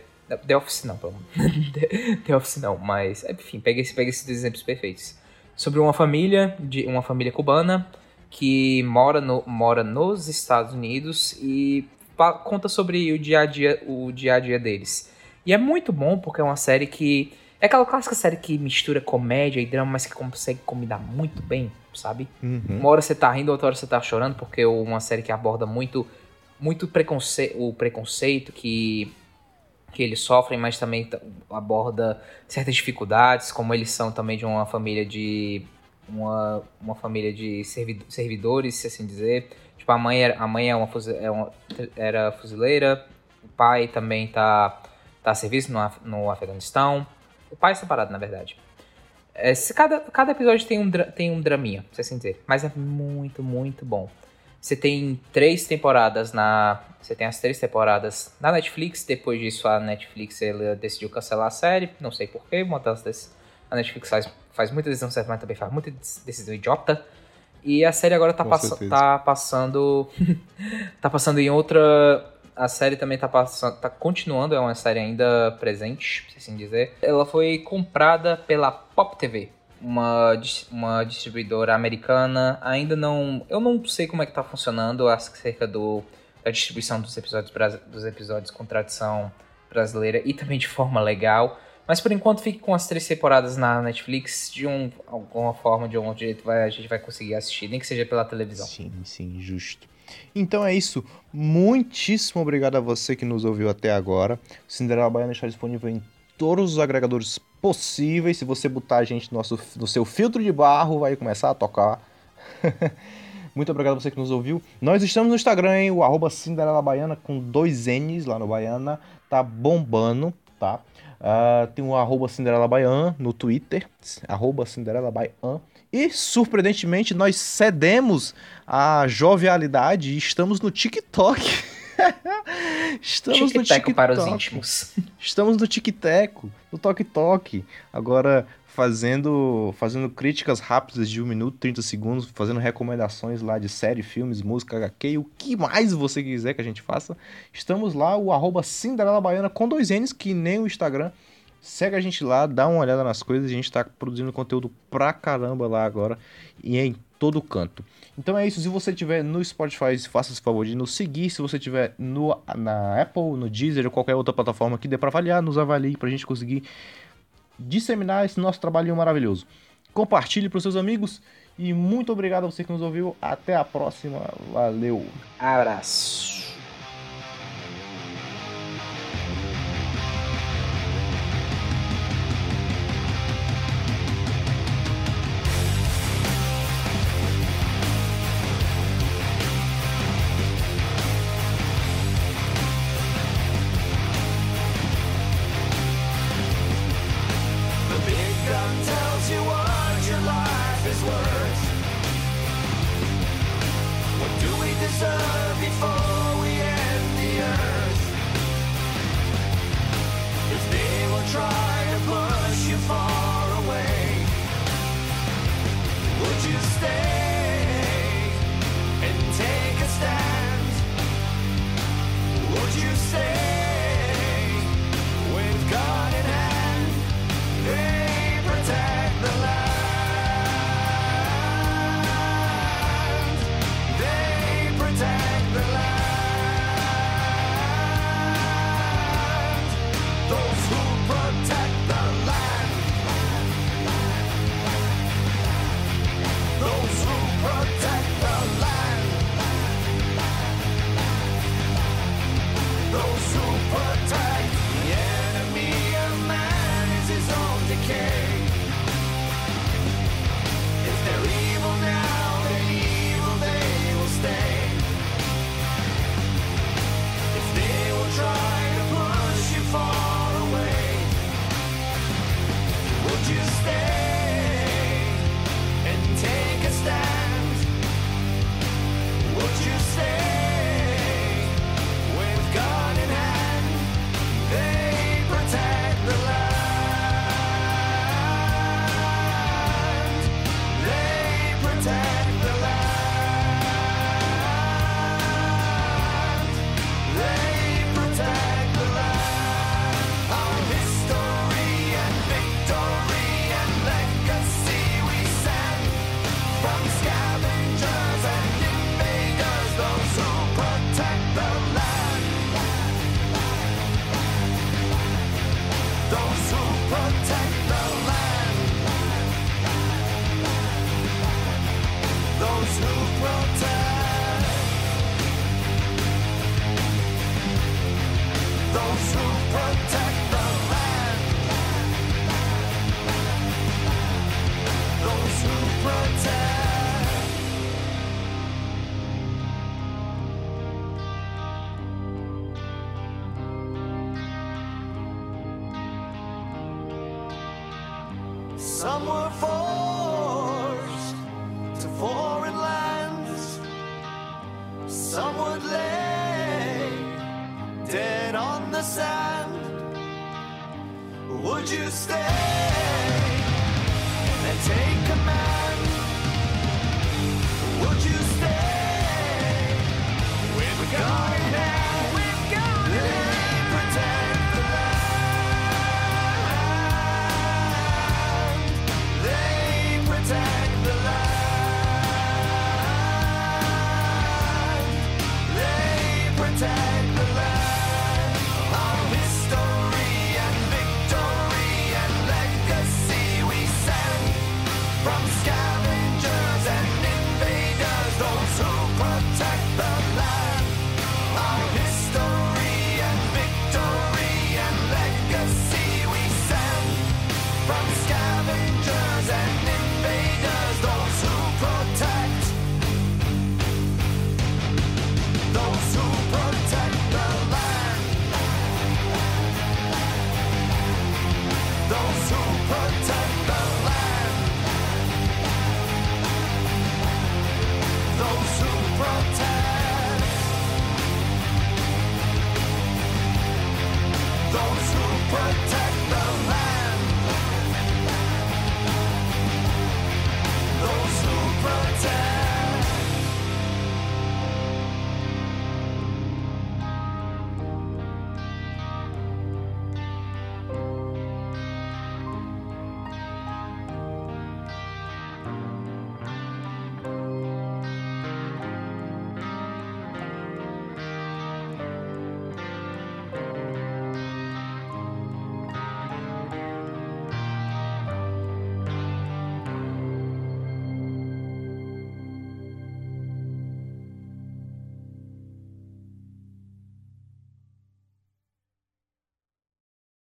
The Office não, pelo. (laughs) The- Office não, mas enfim, pega, esse, pega esses exemplos perfeitos. Sobre uma família, de uma família cubana que mora, no, mora nos Estados Unidos e conta sobre o dia a dia, o dia a dia deles. E é muito bom porque é uma série que é aquela clássica série que mistura comédia e drama, mas que consegue combinar muito bem, sabe? Uhum. Uma hora você tá rindo, outra hora você tá chorando, porque é uma série que aborda muito, muito preconce o preconceito que, que eles sofrem, mas também aborda certas dificuldades, como eles são também de uma família de. uma, uma família de servi- servidores, se assim dizer. Tipo, a mãe, era, a mãe é uma, é uma- era fuzileira, o pai também tá, tá a serviço no, Af- no Afeganistão. O pai é separado, na verdade. É, cada, cada episódio tem um, tem um draminha, se assim dizer. Mas é muito, muito bom. Você tem três temporadas na. Você tem as três temporadas na Netflix. Depois disso, a Netflix ela decidiu cancelar a série. Não sei porquê. Uma das A Netflix faz, faz muita decisão certa, mas também faz muita decisão idiota. E a série agora tá, certeza. tá passando. (laughs) tá passando em outra. A série também tá passando. tá continuando, é uma série ainda presente, se assim dizer. Ela foi comprada pela Pop TV. Uma, uma distribuidora americana. Ainda não. Eu não sei como é que tá funcionando acerca do, da distribuição dos episódios, dos episódios com tradição brasileira e também de forma legal. Mas por enquanto fique com as três temporadas na Netflix. De um, alguma forma, de algum jeito, vai, a gente vai conseguir assistir, nem que seja pela televisão. Sim, sim, justo. Então é isso. Muitíssimo obrigado a você que nos ouviu até agora. Cinderela Baiana está disponível em todos os agregadores possíveis. Se você botar a gente no, nosso, no seu filtro de barro, vai começar a tocar. (laughs) Muito obrigado a você que nos ouviu. Nós estamos no Instagram, hein? O arroba Cinderela Baiana com dois N's lá no Baiana. Tá bombando, tá? Ah, tem o arroba Cinderela Baiana no Twitter. Arroba Cinderela Baiana. E, surpreendentemente, nós cedemos a jovialidade e estamos no TikTok. (laughs) estamos no Tic-tac TikTok. para os íntimos. Estamos no TikTok, no Tok Tok. Agora fazendo, fazendo críticas rápidas de 1 minuto, 30 segundos, fazendo recomendações lá de série, filmes, música, HQ, o que mais você quiser que a gente faça. Estamos lá, o arroba Cinderela Baiana com dois N's, que nem o Instagram. Segue a gente lá, dá uma olhada nas coisas. A gente tá produzindo conteúdo pra caramba lá agora e é em todo canto. Então é isso. Se você tiver no Spotify, faça esse favor de nos seguir. Se você tiver no, na Apple, no Deezer ou qualquer outra plataforma que dê pra avaliar, nos avalie pra gente conseguir disseminar esse nosso trabalhinho maravilhoso. Compartilhe pros seus amigos e muito obrigado a você que nos ouviu. Até a próxima. Valeu. Abraço. the sand? Would you stay and take a man?